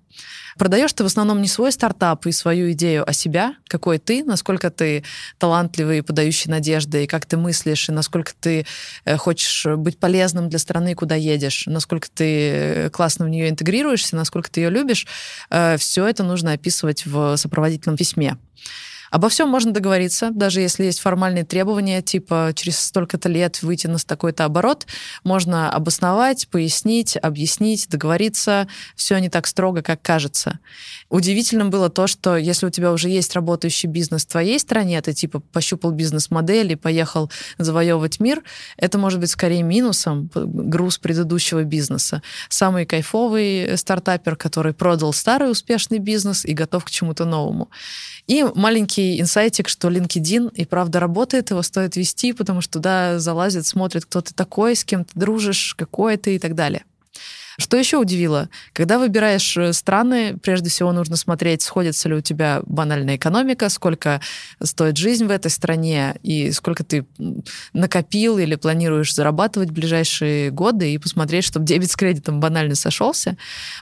Продаешь ты в основном не свой стартап и свою идею, а себя, какой ты, насколько ты талантливый, подающий надежды, и как ты мыслишь, и насколько ты э, хочешь быть полезным для страны, куда едешь, насколько ты э, классно в нее интегрируешься, насколько ты ее любишь. Э, Все это нужно описывать в сопроводительном письме. Обо всем можно договориться, даже если есть формальные требования, типа через столько-то лет выйти на такой-то оборот, можно обосновать, пояснить, объяснить, договориться. Все не так строго, как кажется. Удивительным было то, что если у тебя уже есть работающий бизнес в твоей стране, ты типа пощупал бизнес-модель и поехал завоевывать мир, это может быть скорее минусом, груз предыдущего бизнеса. Самый кайфовый стартапер, который продал старый успешный бизнес и готов к чему-то новому. И маленький инсайтик, что LinkedIn и правда работает, его стоит вести, потому что туда залазят, смотрят, кто ты такой, с кем ты дружишь, какой ты и так далее. Что еще удивило? Когда выбираешь э, страны, прежде всего нужно смотреть, сходится ли у тебя банальная экономика, сколько стоит жизнь в этой стране и сколько ты накопил или планируешь зарабатывать в ближайшие годы, и посмотреть, чтобы дебет с кредитом банально сошелся.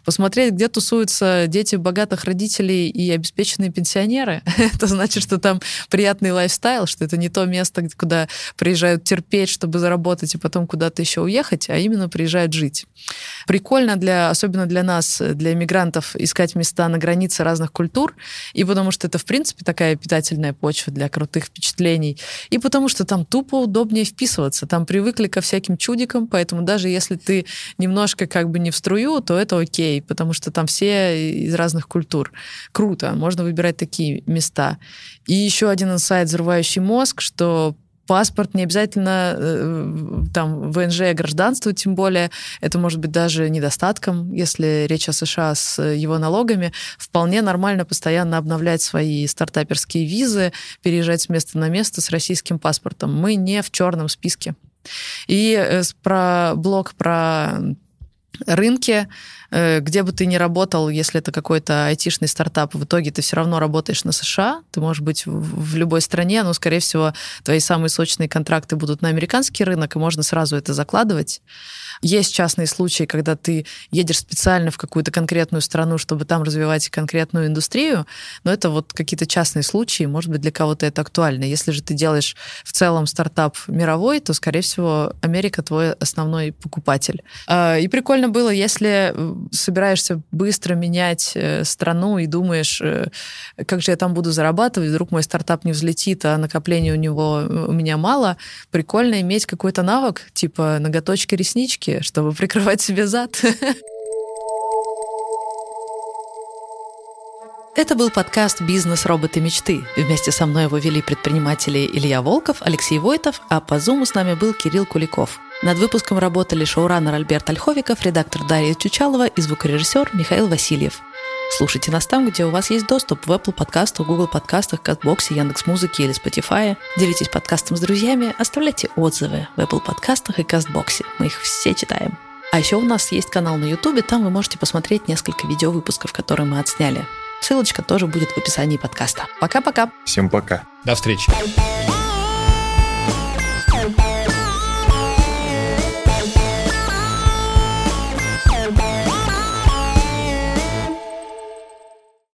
Посмотреть, где тусуются дети богатых родителей и обеспеченные пенсионеры. это значит, что там приятный лайфстайл, что это не то место, куда приезжают терпеть, чтобы заработать, и потом куда-то еще уехать, а именно приезжают жить прикольно, для, особенно для нас, для иммигрантов, искать места на границе разных культур, и потому что это, в принципе, такая питательная почва для крутых впечатлений, и потому что там тупо удобнее вписываться, там привыкли ко всяким чудикам, поэтому даже если ты немножко как бы не в струю, то это окей, потому что там все из разных культур. Круто, можно выбирать такие места. И еще один инсайт, взрывающий мозг, что паспорт, не обязательно э, там ВНЖ гражданство, тем более это может быть даже недостатком, если речь о США с его налогами. Вполне нормально постоянно обновлять свои стартаперские визы, переезжать с места на место с российским паспортом. Мы не в черном списке. И э, про блок про рынки, э, где бы ты ни работал, если это какой-то айтишный стартап, в итоге ты все равно работаешь на США, ты можешь быть в любой стране, но, скорее всего, твои самые сочные контракты будут на американский рынок, и можно сразу это закладывать. Есть частные случаи, когда ты едешь специально в какую-то конкретную страну, чтобы там развивать конкретную индустрию, но это вот какие-то частные случаи, может быть, для кого-то это актуально. Если же ты делаешь в целом стартап мировой, то, скорее всего, Америка твой основной покупатель. А, и прикольно было, если э, собираешься быстро менять э, страну и думаешь, э, как же я там буду зарабатывать, вдруг мой стартап не взлетит, а накопления у него у меня мало, прикольно иметь какой-то навык, типа ноготочки, реснички, чтобы прикрывать себе зад. Это был подкаст «Бизнес. Роботы. Мечты». Вместе со мной его вели предприниматели Илья Волков, Алексей Войтов, а по Зуму с нами был Кирилл Куликов. Над выпуском работали шоураннер Альберт Ольховиков, редактор Дарья Чучалова и звукорежиссер Михаил Васильев. Слушайте нас там, где у вас есть доступ в Apple подкастах, Google подкастах, Кастбоксе, Яндекс.Музыке или Spotify. Делитесь подкастом с друзьями, оставляйте отзывы в Apple подкастах и Кастбоксе. Мы их все читаем. А еще у нас есть канал на YouTube, там вы можете посмотреть несколько видеовыпусков, которые мы отсняли. Ссылочка тоже будет в описании подкаста. Пока-пока. Всем пока. До встречи.